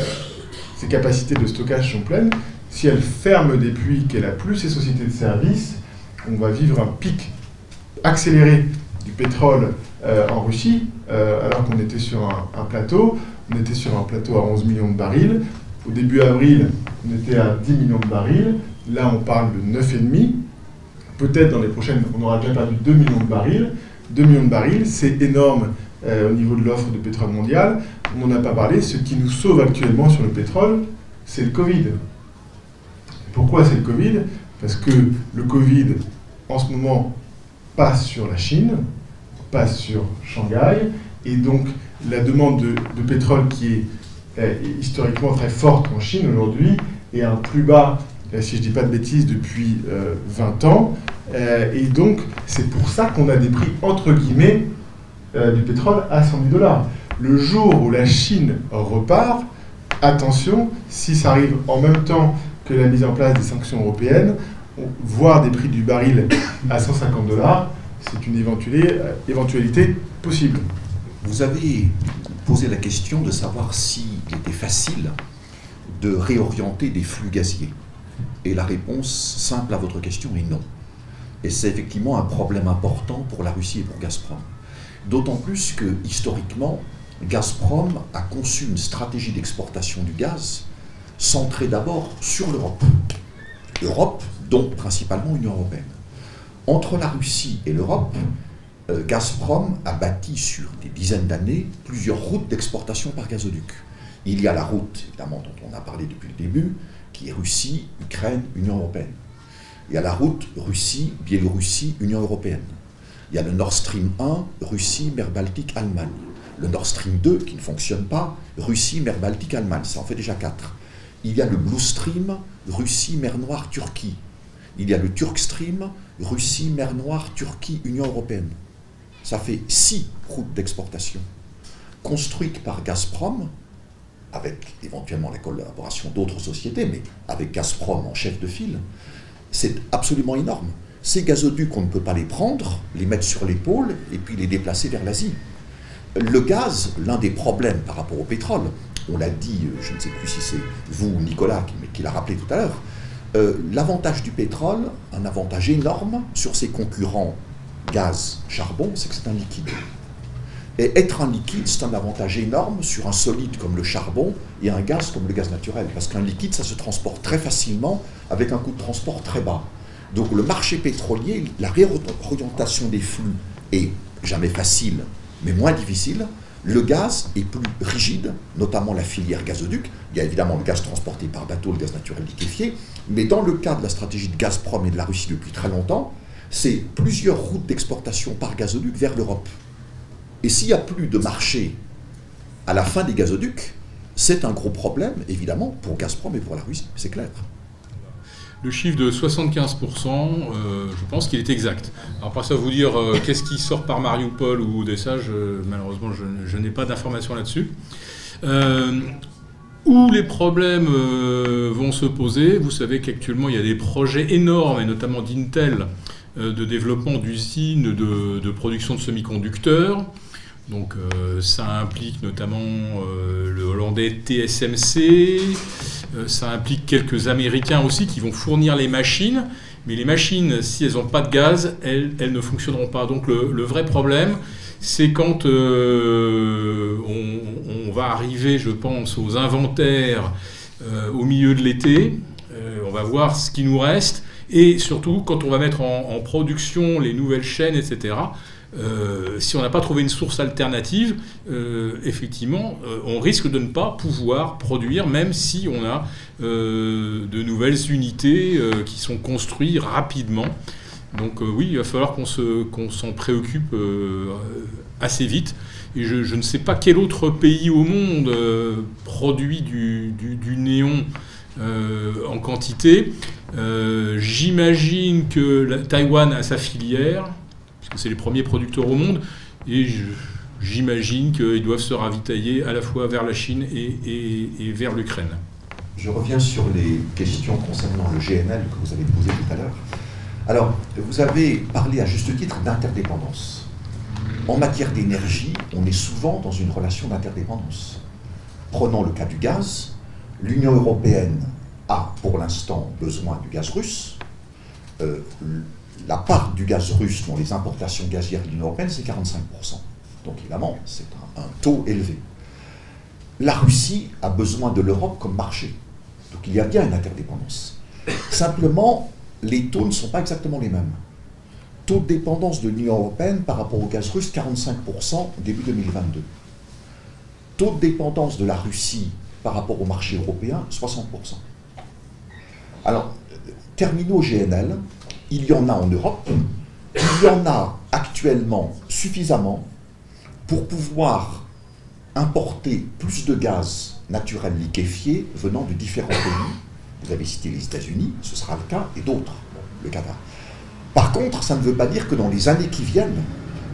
ses capacités de stockage sont pleines. Si elle ferme des puits, qu'elle a plus ses sociétés de services, on va vivre un pic accéléré du pétrole euh, en Russie, alors qu'on était sur un, un plateau. On était sur un plateau à 11 millions de barils. Au début avril, on était à 10 millions de barils. Là, on parle de 9,5. Peut-être dans les prochaines, on aura déjà perdu 2 millions de barils. 2 millions de barils, c'est énorme euh, au niveau de l'offre de pétrole mondial. On n'en a pas parlé. Ce qui nous sauve actuellement sur le pétrole, c'est le Covid. Pourquoi c'est le Covid? Parce que le Covid, en ce moment, passe sur la Chine, passe sur Shanghai, et donc la demande de pétrole qui est historiquement très forte en Chine aujourd'hui et un plus bas, euh, si je ne dis pas de bêtises, depuis 20 euh, ans. Euh, et donc, c'est pour ça qu'on a des prix, entre guillemets, du pétrole à 110 dollars. Le jour où la Chine repart, attention, si ça arrive en même temps que la mise en place des sanctions européennes, voir des prix du baril à 150 dollars, c'est une éventualité possible. Vous avez posé la question de savoir s'il était facile de réorienter des flux gaziers. Et la réponse simple à votre question est non. Et c'est effectivement un problème important pour la Russie et pour Gazprom. D'autant plus que, historiquement, Gazprom a conçu une stratégie d'exportation du gaz centrée d'abord sur l'Europe. L'Europe, donc principalement l'Union européenne. Entre la Russie et l'Europe, euh, Gazprom a bâti sur des dizaines d'années plusieurs routes d'exportation par gazoduc. Il y a la route, évidemment, dont on a parlé depuis le début, qui est Russie, Ukraine, Union européenne. Il y a la route Russie, Biélorussie, Union européenne. Il y a le Nord Stream 1, Russie, mer Baltique, Allemagne. Le Nord Stream 2, qui ne fonctionne pas, Russie, mer Baltique, Allemagne. Ça en fait déjà quatre. Il y a le Blue Stream, Russie, mer Noire, Turquie. Il y a le Turk Stream, Russie, mer Noire, Turquie, Union européenne ça fait six routes d'exportation construites par Gazprom, avec éventuellement la collaboration d'autres sociétés, mais avec Gazprom en chef de file, c'est absolument énorme. Ces gazoducs, on ne peut pas les prendre, les mettre sur l'épaule et puis les déplacer vers l'Asie. Le gaz, l'un des problèmes par rapport au pétrole, on l'a dit, je ne sais plus si c'est vous ou Nicolas qui, l'a rappelé tout à l'heure, euh, l'avantage du pétrole, un avantage énorme sur ses concurrents gaz, charbon, c'est que c'est un liquide. Et être un liquide, c'est un avantage énorme sur un solide comme le charbon et un gaz comme le gaz naturel. Parce qu'un liquide, ça se transporte très facilement avec un coût de transport très bas. Donc le marché pétrolier, la réorientation des flux est jamais facile, mais moins difficile. Le gaz est plus rigide, notamment la filière gazoduc. Il y a évidemment le gaz transporté par bateau, le gaz naturel liquéfié. Mais dans le cas de la stratégie de Gazprom et de la Russie depuis très longtemps, c'est plusieurs routes d'exportation par gazoduc vers l'Europe. Et s'il n'y a plus de marché à la fin des gazoducs, c'est un gros problème, évidemment, pour Gazprom et pour la Russie, c'est clair. Le chiffre de 75%, euh, je pense qu'il est exact. Alors, pas ça vous dire euh, qu'est-ce qui sort par Mariupol ou Odessa, je, malheureusement, je, n'ai pas d'informations là-dessus. Euh, où les problèmes vont se poser, vous savez qu'actuellement, il y a des projets énormes, et notamment d'Intel, de développement d'usines de, production de semi-conducteurs. Donc ça implique notamment le hollandais TSMC, euh, ça implique quelques Américains aussi qui vont fournir les machines. Mais les machines, si elles n'ont pas de gaz, elles, ne fonctionneront pas. Donc le, vrai problème, c'est quand euh, on, va arriver, je pense, aux inventaires euh, au milieu de l'été. on va voir ce qui nous reste. Et surtout, quand on va mettre en production les nouvelles chaînes, etc., euh, si on n'a pas trouvé une source alternative, euh, effectivement, euh, on risque de ne pas pouvoir produire, même si on a de nouvelles unités qui sont construites rapidement. Donc oui, il va falloir qu'on s'en préoccupe assez vite. Et je, ne sais pas quel autre pays au monde produit du, néon en quantité. J'imagine que la, Taïwan a sa filière c'est les premiers producteurs au monde, et j'imagine qu'ils doivent se ravitailler à la fois vers la Chine et, vers l'Ukraine. Je reviens sur les questions concernant le GNL que vous avez posées tout à l'heure. Alors, vous avez parlé à juste titre d'interdépendance. En matière d'énergie, on est souvent dans une relation d'interdépendance. Prenons le cas du gaz. L'Union européenne a pour l'instant besoin du gaz russe. Euh, la part du gaz russe dans les importations gazières de l'Union européenne, c'est 45%. Donc évidemment, c'est un, taux élevé. La Russie a besoin de l'Europe comme marché. Donc il y a bien une interdépendance. Simplement, les taux ne sont pas exactement les mêmes. Taux de dépendance de l'Union européenne par rapport au gaz russe, 45% début 2022. Taux de dépendance de la Russie par rapport au marché européen, 60%. Alors, terminaux GNL, il y en a en Europe, il y en a actuellement suffisamment pour pouvoir importer plus de gaz naturel liquéfié venant de différents pays. Vous avez cité les États-Unis, ce sera le cas, et d'autres, le Canada. Par contre, ça ne veut pas dire que dans les années qui viennent,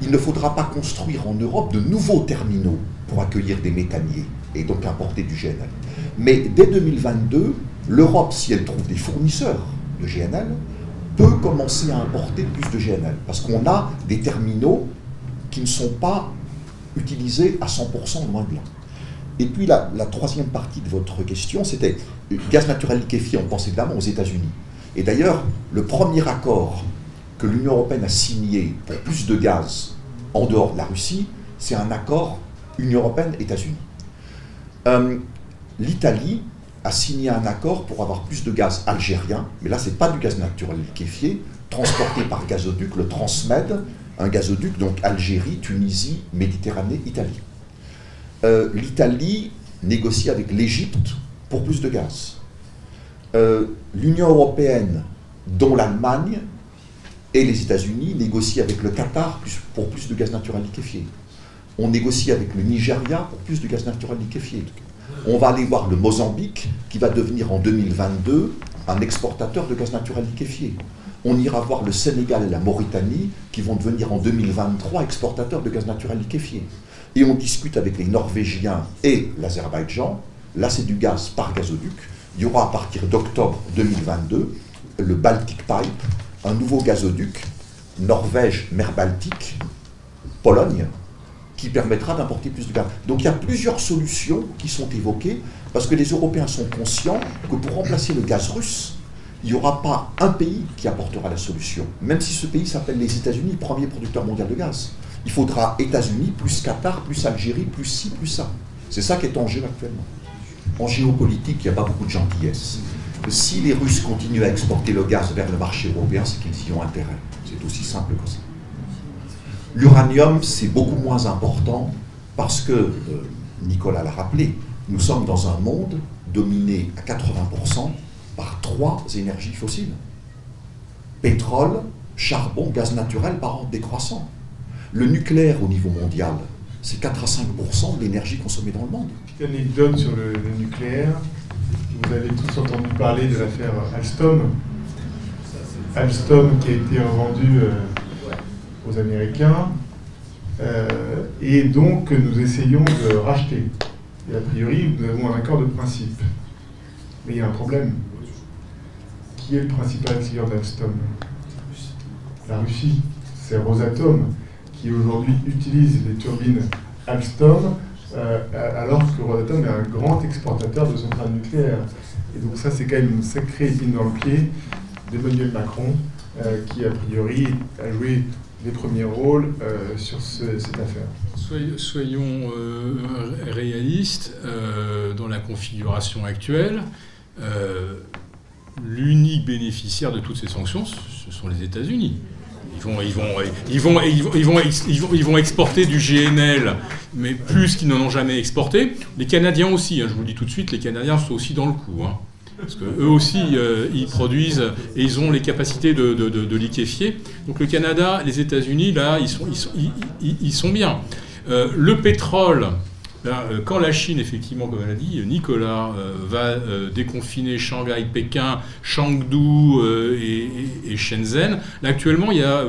il ne faudra pas construire en Europe de nouveaux terminaux pour accueillir des méthaniers et donc importer du GNL. Mais dès 2022, l'Europe, si elle trouve des fournisseurs de GNL, peut commencer à importer plus de GNL, parce qu'on a des terminaux qui ne sont pas utilisés à 100% loin de là. Et puis la, troisième partie de votre question, c'était gaz naturel liquéfié, on pense évidemment aux États-Unis. Et d'ailleurs, le premier accord que l'Union européenne a signé pour plus de gaz en dehors de la Russie, c'est un accord Union européenne-États-Unis. Euh, L'Italie a signé un accord pour avoir plus de gaz algérien, mais là, ce n'est pas du gaz naturel liquéfié, transporté par gazoduc, le Transmed, un gazoduc, donc Algérie, Tunisie, Méditerranée, Italie. Euh, L'Italie négocie avec l'Égypte pour plus de gaz. Euh, L'Union européenne, dont l'Allemagne et les États-Unis, négocient avec le Qatar pour plus de gaz naturel liquéfié. On négocie avec le Nigeria pour plus de gaz naturel liquéfié. On va aller voir le Mozambique, qui va devenir en 2022 un exportateur de gaz naturel liquéfié. On ira voir le Sénégal et la Mauritanie, qui vont devenir en 2023 exportateurs de gaz naturel liquéfié. Et on discute avec les Norvégiens et l'Azerbaïdjan. Là, c'est du gaz par gazoduc. Il y aura à partir d'octobre 2022 le Baltic Pipe, un nouveau gazoduc Norvège, mer Baltique, Pologne, qui permettra d'importer plus de gaz. Donc il y a plusieurs solutions qui sont évoquées, parce que les Européens sont conscients que pour remplacer le gaz russe, il n'y aura pas un pays qui apportera la solution, même si ce pays s'appelle les États-Unis, premier producteur mondial de gaz. Il faudra États-Unis, plus Qatar, plus Algérie, plus ci, plus ça. C'est ça qui est en jeu actuellement. En géopolitique, il n'y a pas beaucoup de gentillesse. Si les Russes continuent à exporter le gaz vers le marché européen, c'est qu'ils y ont intérêt. C'est aussi simple que ça. L'uranium, c'est beaucoup moins important parce que, euh, Nicolas l'a rappelé, nous sommes dans un monde dominé à 80% par trois énergies fossiles. Pétrole, charbon, gaz naturel par an décroissant. Le nucléaire au niveau mondial, c'est 4 à 5% de l'énergie consommée dans le monde. Petite anecdote sur le, nucléaire. Vous avez tous entendu parler de l'affaire Alstom, Alstom qui a été revendu aux Américains et donc nous essayons de racheter. Et a priori, nous avons un accord de principe. Mais il y a un problème. Qui est le principal client d'Alstom? La Russie. C'est Rosatom qui aujourd'hui utilise les turbines Alstom, euh, alors que Rosatom est un grand exportateur de centrales nucléaires. Et donc ça, c'est quand même une sacrée épine dans le pied d'Emmanuel Macron, euh, qui a priori a joué les premiers rôles euh, sur cette affaire. Soyons réalistes, dans la configuration actuelle, l'unique bénéficiaire de toutes ces sanctions, ce sont les États-Unis. Ils, vont, exporter du GNL, mais plus qu'ils n'en ont jamais exporté. Les Canadiens aussi, hein, je vous le dis tout de suite, les Canadiens sont aussi dans le coup. Hein. Parce qu'eux aussi, euh, ils produisent et ils ont les capacités de, liquéfier. Donc le Canada, les États-Unis, là, ils sont, bien. Euh, le pétrole, euh, quand la Chine, effectivement, comme elle a dit, Nicolas, va déconfiner Shanghai, Pékin, Chengdu et, Shenzhen, actuellement il y a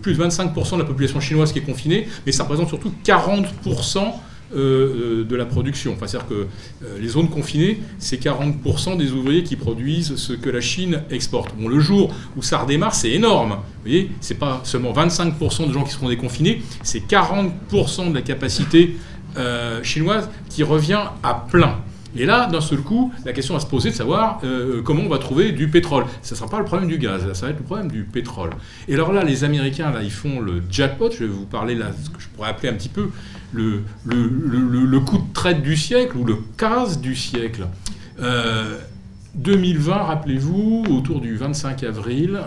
plus de 25% de la population chinoise qui est confinée, mais ça représente surtout 40% de la production. Enfin, c'est-à-dire que les zones confinées, c'est 40% des ouvriers qui produisent ce que la Chine exporte. Bon, le jour où ça redémarre, c'est énorme. Vous voyez, c'est pas seulement 25% de gens qui seront déconfinés, c'est 40% de la capacité euh, chinoise qui revient à plein. Et là, d'un seul coup, la question va se poser de savoir euh, comment on va trouver du pétrole. Ce ne sera pas le problème du gaz, ça va être le problème du pétrole. Et alors là, les Américains, là, ils font le jackpot. Je vais vous parler là, ce que je pourrais appeler un petit peu le, le, coup de traite du siècle ou le casse du siècle. 2020, euh, rappelez-vous, autour du 25 avril,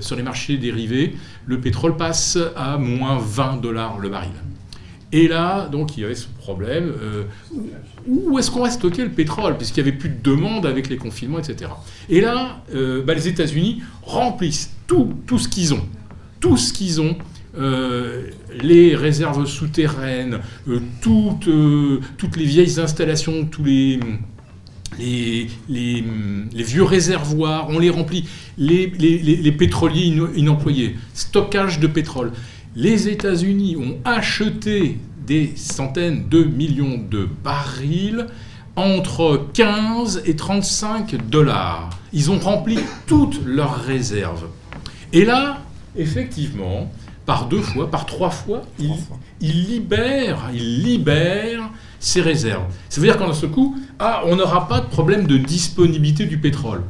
sur les marchés dérivés, le pétrole passe à moins 20 dollars le baril. Et là, donc, il y avait ce problème. Euh, où est-ce qu'on va stocker le pétrole Puisqu'il n'y avait plus de demande avec les confinements, etc. Et là, euh, bah, les États-Unis remplissent tout, tout ce qu'ils ont. Tout ce qu'ils ont. Euh, les réserves souterraines, toutes, toutes les vieilles installations, tous les, les, les, vieux réservoirs, on les remplit. Les, les pétroliers inemployés, stockage de pétrole les États-Unis ont acheté des centaines de millions de barils entre 15 et 35 dollars. Ils ont rempli toutes leurs réserves. Et là, effectivement, par deux fois, par trois fois, ils, libèrent, ils libèrent ces réserves. Ça veut dire qu'en ce coup, ah, on n'aura pas de problème de disponibilité du pétrole.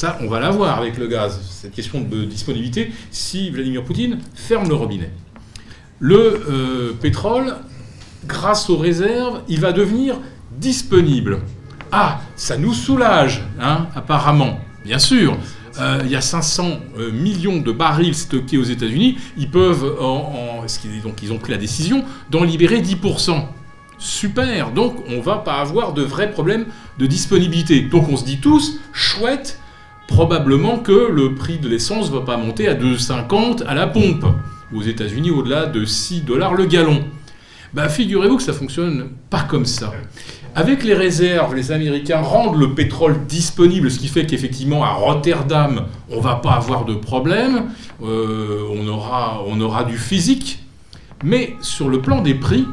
Ça, on va l'avoir avec le gaz, cette question de disponibilité, si Vladimir Poutine ferme le robinet. Le euh, pétrole, grâce aux réserves, il va devenir disponible. Ah, ça nous soulage, hein, apparemment. Bien sûr, euh, il y a 500 euh, millions de barils stockés aux États-Unis. Ils peuvent, donc ils ont pris la décision d'en libérer 10%. Super, donc on va pas avoir de vrais problèmes de disponibilité. Donc on se dit tous, chouette, probablement que le prix de l'essence ne va pas monter à 2,50 à la pompe. Aux États-Unis, au-delà de 6 dollars le gallon. Bah, figurez-vous que ça fonctionne pas comme ça. Avec les réserves, les Américains rendent le pétrole disponible, ce qui fait qu'effectivement à Rotterdam, on va pas avoir de problème, euh, on, aura, on aura du physique. Mais sur le plan des prix,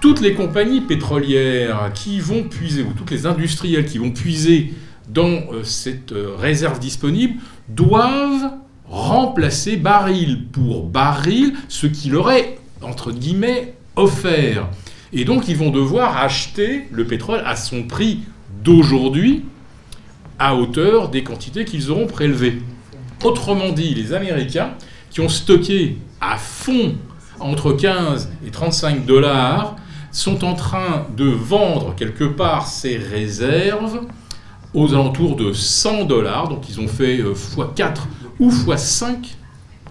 toutes les compagnies pétrolières qui vont puiser, ou toutes les industriels qui vont puiser dans euh, cette euh, réserve disponible doivent remplacer baril pour baril ce qui leur est, entre guillemets, offert. Et donc ils vont devoir acheter le pétrole à son prix d'aujourd'hui à hauteur des quantités qu'ils auront prélevées. Autrement dit, les Américains qui ont stocké à fond entre 15 et 35 dollars sont en train de vendre quelque part ces réserves aux alentours de 100 dollars. Donc ils ont fait x4 euh, ou x5,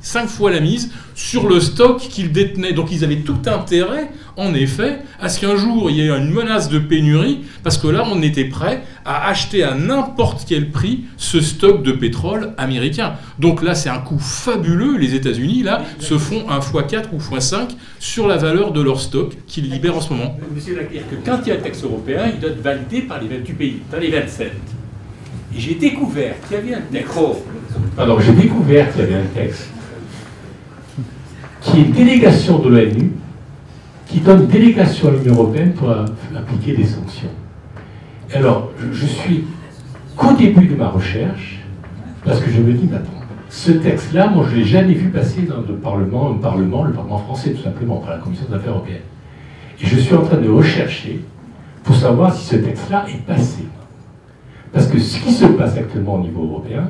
5 fois la mise sur le stock qu'ils détenaient. Donc ils avaient tout intérêt, en effet, à ce qu'un jour il y ait une menace de pénurie, parce que là on était prêt à acheter à n'importe quel prix ce stock de pétrole américain. Donc là c'est un coût fabuleux. Les États-Unis là se font un x4 ou x5 sur la valeur de leur stock qu'ils libèrent en ce moment. Monsieur Laclerc, que quand il y a un texte européen, il doit être validé par les 28 pays, dans les 27. Et j'ai découvert qu'il y avait un texte Alors j'ai découvert qu'il y avait un texte qui est délégation de l'ONU qui donne délégation à l'Union européenne pour appliquer des sanctions. Alors, je, suis qu'au début de ma recherche, parce que je me dis, attends, ce texte-là, moi je ne l'ai jamais vu passer dans le Parlement, un Parlement, le Parlement français tout simplement, par la Commission des affaires européennes. Et je suis en train de rechercher pour savoir si ce texte-là est passé. Parce que ce qui se passe actuellement au niveau européen,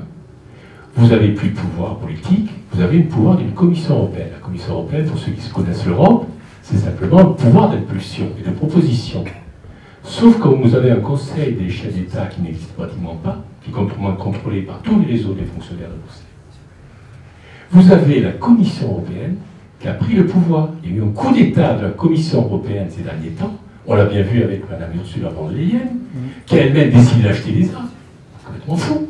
vous n'avez plus de pouvoir politique, vous avez le pouvoir d'une Commission européenne. La Commission européenne, pour ceux qui se connaissent l'Europe, c'est simplement le pouvoir d'impulsion et de proposition. Sauf que vous avez un conseil des chefs d'État qui n'existe pratiquement pas, qui est contrôlé par tous les autres fonctionnaires de Bruxelles. Vous avez la Commission européenne qui a pris le pouvoir. Il y a eu un coup d'État de la Commission européenne ces derniers temps. On l'a bien vu avec Mme Ursula von der Leyen, qui a elle-même décidé d'acheter des armes. Complètement fou.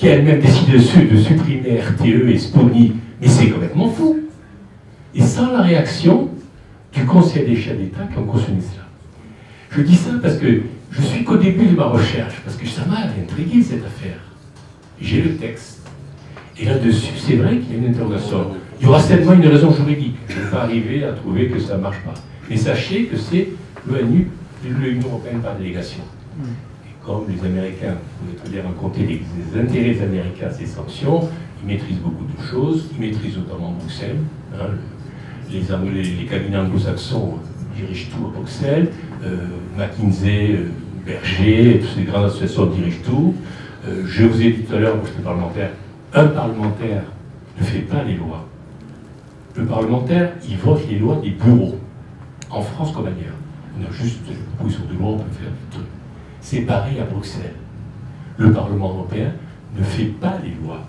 Qui a elle-même décidé de, supprimer RTE et Sponi. Mais c'est complètement fou. Et sans la réaction du Conseil des chefs d'État qui ont cautionné cela. Je dis ça parce que je suis qu'au début de ma recherche, parce que ça m'a intrigué cette affaire. J'ai le texte. Et là-dessus, c'est vrai qu'il y a une interrogation. Il y aura certainement une raison juridique. Je ne vais pas arriver à trouver que ça ne marche pas. Mais sachez que c'est l'ONU, l'Union européenne par délégation. Les Américains, vous pouvez bien raconter les, intérêts américains ces sanctions, ils maîtrisent beaucoup de choses, ils maîtrisent notamment Bruxelles. Hein, les, les, cabinets anglo-saxons dirigent tout à Bruxelles, euh, McKinsey, euh, Berger, toutes ces grandes associations dirigent tout. Euh, je vous ai dit tout à l'heure, moi j'étais parlementaire, un parlementaire ne fait pas les lois. Le parlementaire, il vote les lois des bureaux, en France comme ailleurs. On a juste une proposition de loi, on peut faire des trucs. C'est pareil à Bruxelles. Le Parlement européen ne fait pas les lois.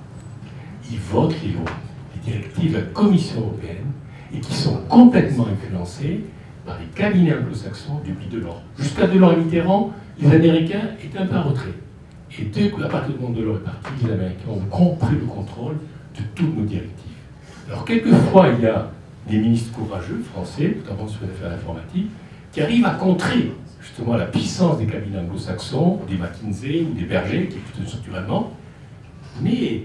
Il vote les lois, les directives de la Commission européenne, et qui sont complètement influencées par les cabinets anglo-saxons depuis Delors. Jusqu'à Delors et Mitterrand, les Américains étaient un peu en retrait. Et dès que la partie du monde de l'or est partie, les Américains ont compris le contrôle de toutes nos directives. Alors, quelquefois, il y a des ministres courageux, français, notamment sur les affaires informatiques, qui arrivent à contrer justement la puissance des cabinets anglo-saxons, des McKinsey ou des Berger, qui est structurellement. Mais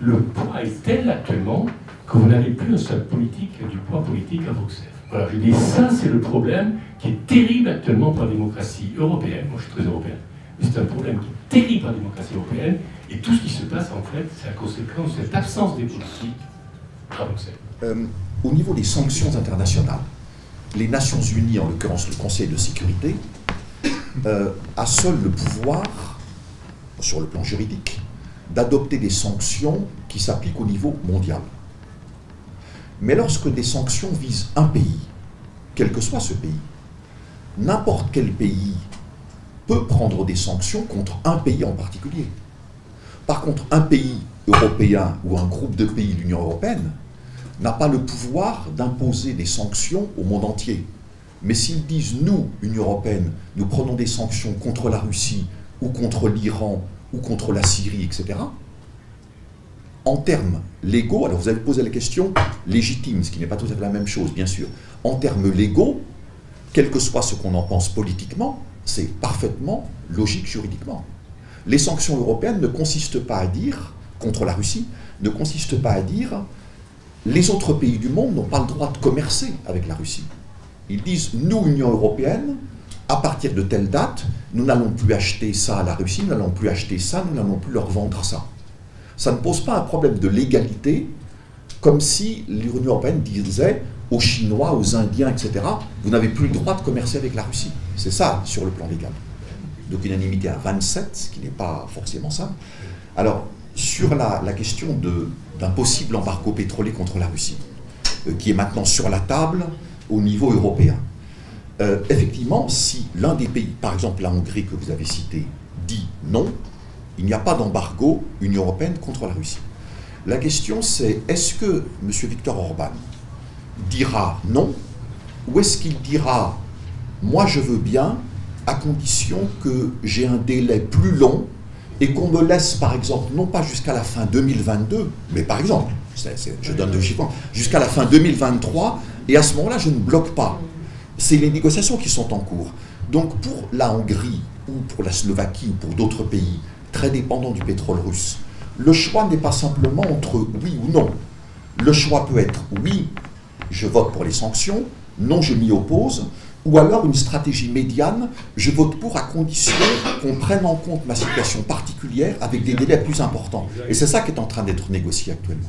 le poids est tel actuellement que vous n'avez plus un seul politique du poids politique à Bruxelles. Voilà, je dis ça, c'est le problème qui est terrible actuellement pour la démocratie européenne. Moi, je suis très européen c'est un problème qui est terrible pour la démocratie européenne. Et tout ce qui se passe, en fait, c'est la conséquence de cette absence des politiques à euh, au niveau des sanctions internationales, les Nations Unies, en l'occurrence le Conseil de sécurité, euh, a seul le pouvoir, sur le plan juridique, d'adopter des sanctions qui s'appliquent au niveau mondial. Mais lorsque des sanctions visent un pays, quel que soit ce pays, n'importe quel pays peut prendre des sanctions contre un pays en particulier. Par contre, un pays européen ou un groupe de pays de l'Union européenne n'a pas le pouvoir d'imposer des sanctions au monde entier. Mais s'ils disent, nous, Union européenne, nous prenons des sanctions contre la Russie ou contre l'Iran ou contre la Syrie, etc., en termes légaux, alors vous avez posé la question légitime, ce qui n'est pas tout à fait la même chose, bien sûr. En termes légaux, quel que soit ce qu'on en pense politiquement, c'est parfaitement logique juridiquement. Les sanctions européennes ne consistent pas à dire, contre la Russie, ne consistent pas à dire les autres pays du monde n'ont pas le droit de commercer avec la Russie. Ils disent, nous, Union européenne, à partir de telle date, nous n'allons plus acheter ça à la Russie, nous n'allons plus acheter ça, nous n'allons plus leur vendre ça. Ça ne pose pas un problème de légalité, comme si l'Union européenne disait, aux Chinois, aux Indiens, etc., vous n'avez plus le droit de commercer avec la Russie. C'est ça sur le plan légal. Donc unanimité à 27, ce qui n'est pas forcément ça. Alors, sur la, question d'un possible embargo pétrolier contre la Russie, euh, qui est maintenant sur la table au niveau européen. Euh, effectivement, si l'un des pays, par exemple la Hongrie que vous avez cité, dit non, il n'y a pas d'embargo Union européenne contre la Russie. La question c'est, est-ce que M. Victor Orban, dira non ou est-ce qu'il dira moi je veux bien à condition que j'ai un délai plus long et qu'on me laisse par exemple non pas jusqu'à la fin 2022 mais par exemple je donne deux chiffres jusqu'à la fin 2023 et à ce moment-là je ne bloque pas c'est les négociations qui sont en cours donc pour la Hongrie ou pour la Slovaquie ou pour d'autres pays très dépendants du pétrole russe le choix n'est pas simplement entre oui ou non. Le choix peut être oui, je vote pour les sanctions, non, je m'y oppose, ou alors une stratégie médiane, je vote pour à condition qu'on prenne en compte ma situation particulière avec des délais plus importants. Et c'est ça qui est en train d'être négocié actuellement.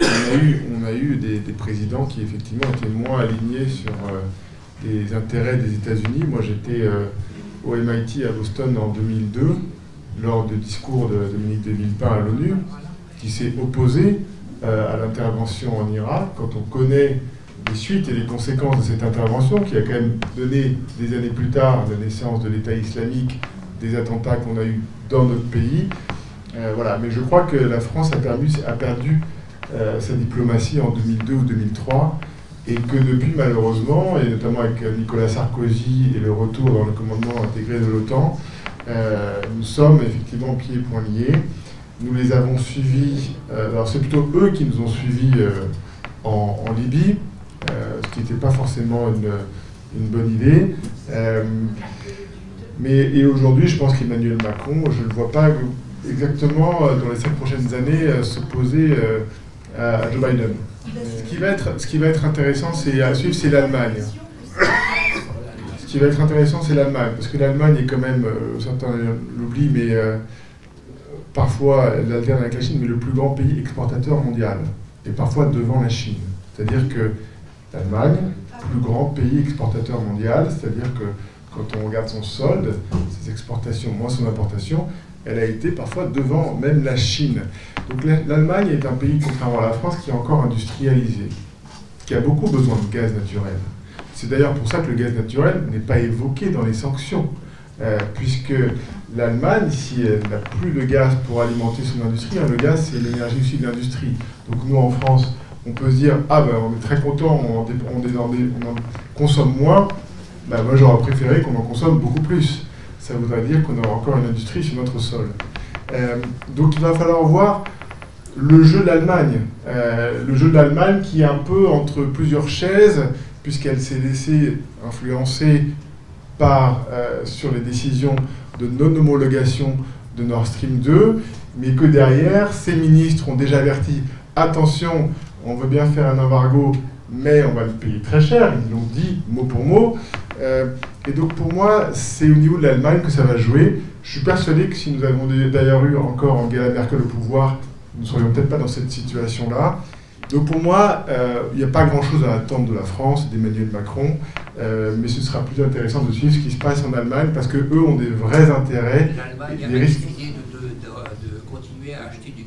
On a eu, des, présidents qui effectivement étaient moins alignés sur euh, les intérêts des États-Unis. Moi j'étais euh, au MIT à Boston en 2002 lors du discours de Dominique de Villepin à l'ONU qui s'est opposé euh, à l'intervention en Irak quand on connaît les suites et les conséquences de cette intervention qui a quand même donné des années plus tard la naissance de l'État islamique, des attentats qu'on a eus dans notre pays. Euh, voilà. Mais je crois que la France a perdu, euh, sa diplomatie en 2002 ou 2003 et que depuis malheureusement, et notamment avec Nicolas Sarkozy et le retour dans le commandement intégré de l'OTAN, euh, nous sommes effectivement pieds et poings liés. Nous les avons suivis, alors c'est plutôt eux qui nous ont suivis en, Libye, qui n'était pas forcément une, bonne idée. Euh, mais, et aujourd'hui, je pense qu'Emmanuel Macron, je ne le vois pas exactement euh, dans les cinq prochaines années s'opposer à Joe Biden. Ce qui va être, ce qui va être intéressant, c'est à suivre, c'est l'Allemagne. Ce qui va être intéressant, c'est l'Allemagne, parce que l'Allemagne est quand même, certains l'oublient, mais parfois elle alterne avec la Chine, mais le plus grand pays exportateur mondial, et parfois devant la Chine. C'est-à-dire que l'Allemagne, plus grand pays exportateur mondial, c'est-à-dire que quand on regarde son solde, ses exportations moins son importation, elle a été parfois devant même la Chine. Donc l'Allemagne est un pays, contrairement à la France, qui est encore industrialisé, qui a beaucoup besoin de gaz naturel. C'est d'ailleurs pour ça que le gaz naturel n'est pas évoqué dans les sanctions, euh, puisque l'Allemagne, si elle n'a plus de gaz pour alimenter son industrie, hein, le gaz c'est l'énergie aussi de l'industrie. Donc nous en France, on peut se dire ah ben on est très content, on, en consomme moins. Ben, moi j'aurais préféré qu'on en consomme beaucoup plus. Ça voudrait dire qu'on aura encore une industrie sur notre sol. Euh, donc il va falloir voir le jeu de l'Allemagne. Euh, le jeu de l'Allemagne qui est un peu entre plusieurs chaises, puisqu'elle s'est laissée influencer par, euh, sur les décisions de non-homologation de Nord Stream 2, mais que derrière, ces ministres ont déjà averti attention, on veut bien faire un embargo, mais on va le payer très cher, ils l'ont dit mot pour mot. Euh, et donc pour moi, c'est au niveau de l'Allemagne que ça va jouer. Je suis persuadé que si nous avons d'ailleurs eu encore Angela Merkel au pouvoir, nous ne serions peut-être pas dans cette situation-là. Donc pour moi, euh, il n'y a pas grand-chose à attendre de la France, d'Emmanuel Macron, euh, mais ce sera plus intéressant de suivre ce qui se passe en Allemagne parce qu'eux ont des vrais intérêts. L'Allemagne a décidé de continuer à acheter du.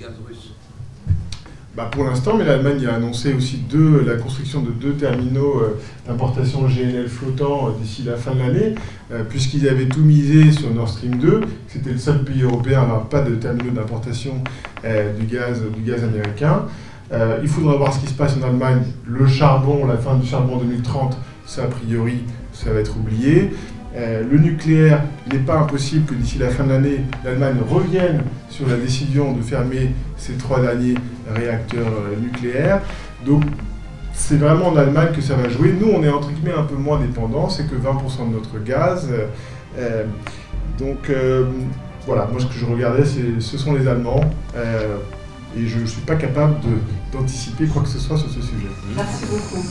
Bah, pour l'instant, mais l'Allemagne a annoncé aussi deux, la construction de deux terminaux euh, d'importation GNL flottants euh, d'ici la fin de l'année, euh, puisqu'ils avaient tout misé sur Nord Stream 2. C'était le seul pays européen à n'avoir pas de terminaux d'importation du, gaz, du gaz américain. il faudra voir ce qui se passe en Allemagne. Le charbon, la fin du charbon en 2030, ça a priori, ça va être oublié. Le nucléaire, il n'est pas impossible que d'ici la fin de l'année, l'Allemagne revienne sur la décision de fermer ses trois derniers réacteurs euh, nucléaires. Donc, c'est vraiment en Allemagne que ça va jouer. Nous, on est entre guillemets un peu moins dépendants, c'est que 20% de notre gaz. Euh, donc, voilà, moi ce que je regardais, ce sont les Allemands. et je ne suis pas capable d'anticiper quoi que ce soit sur ce sujet. Merci beaucoup.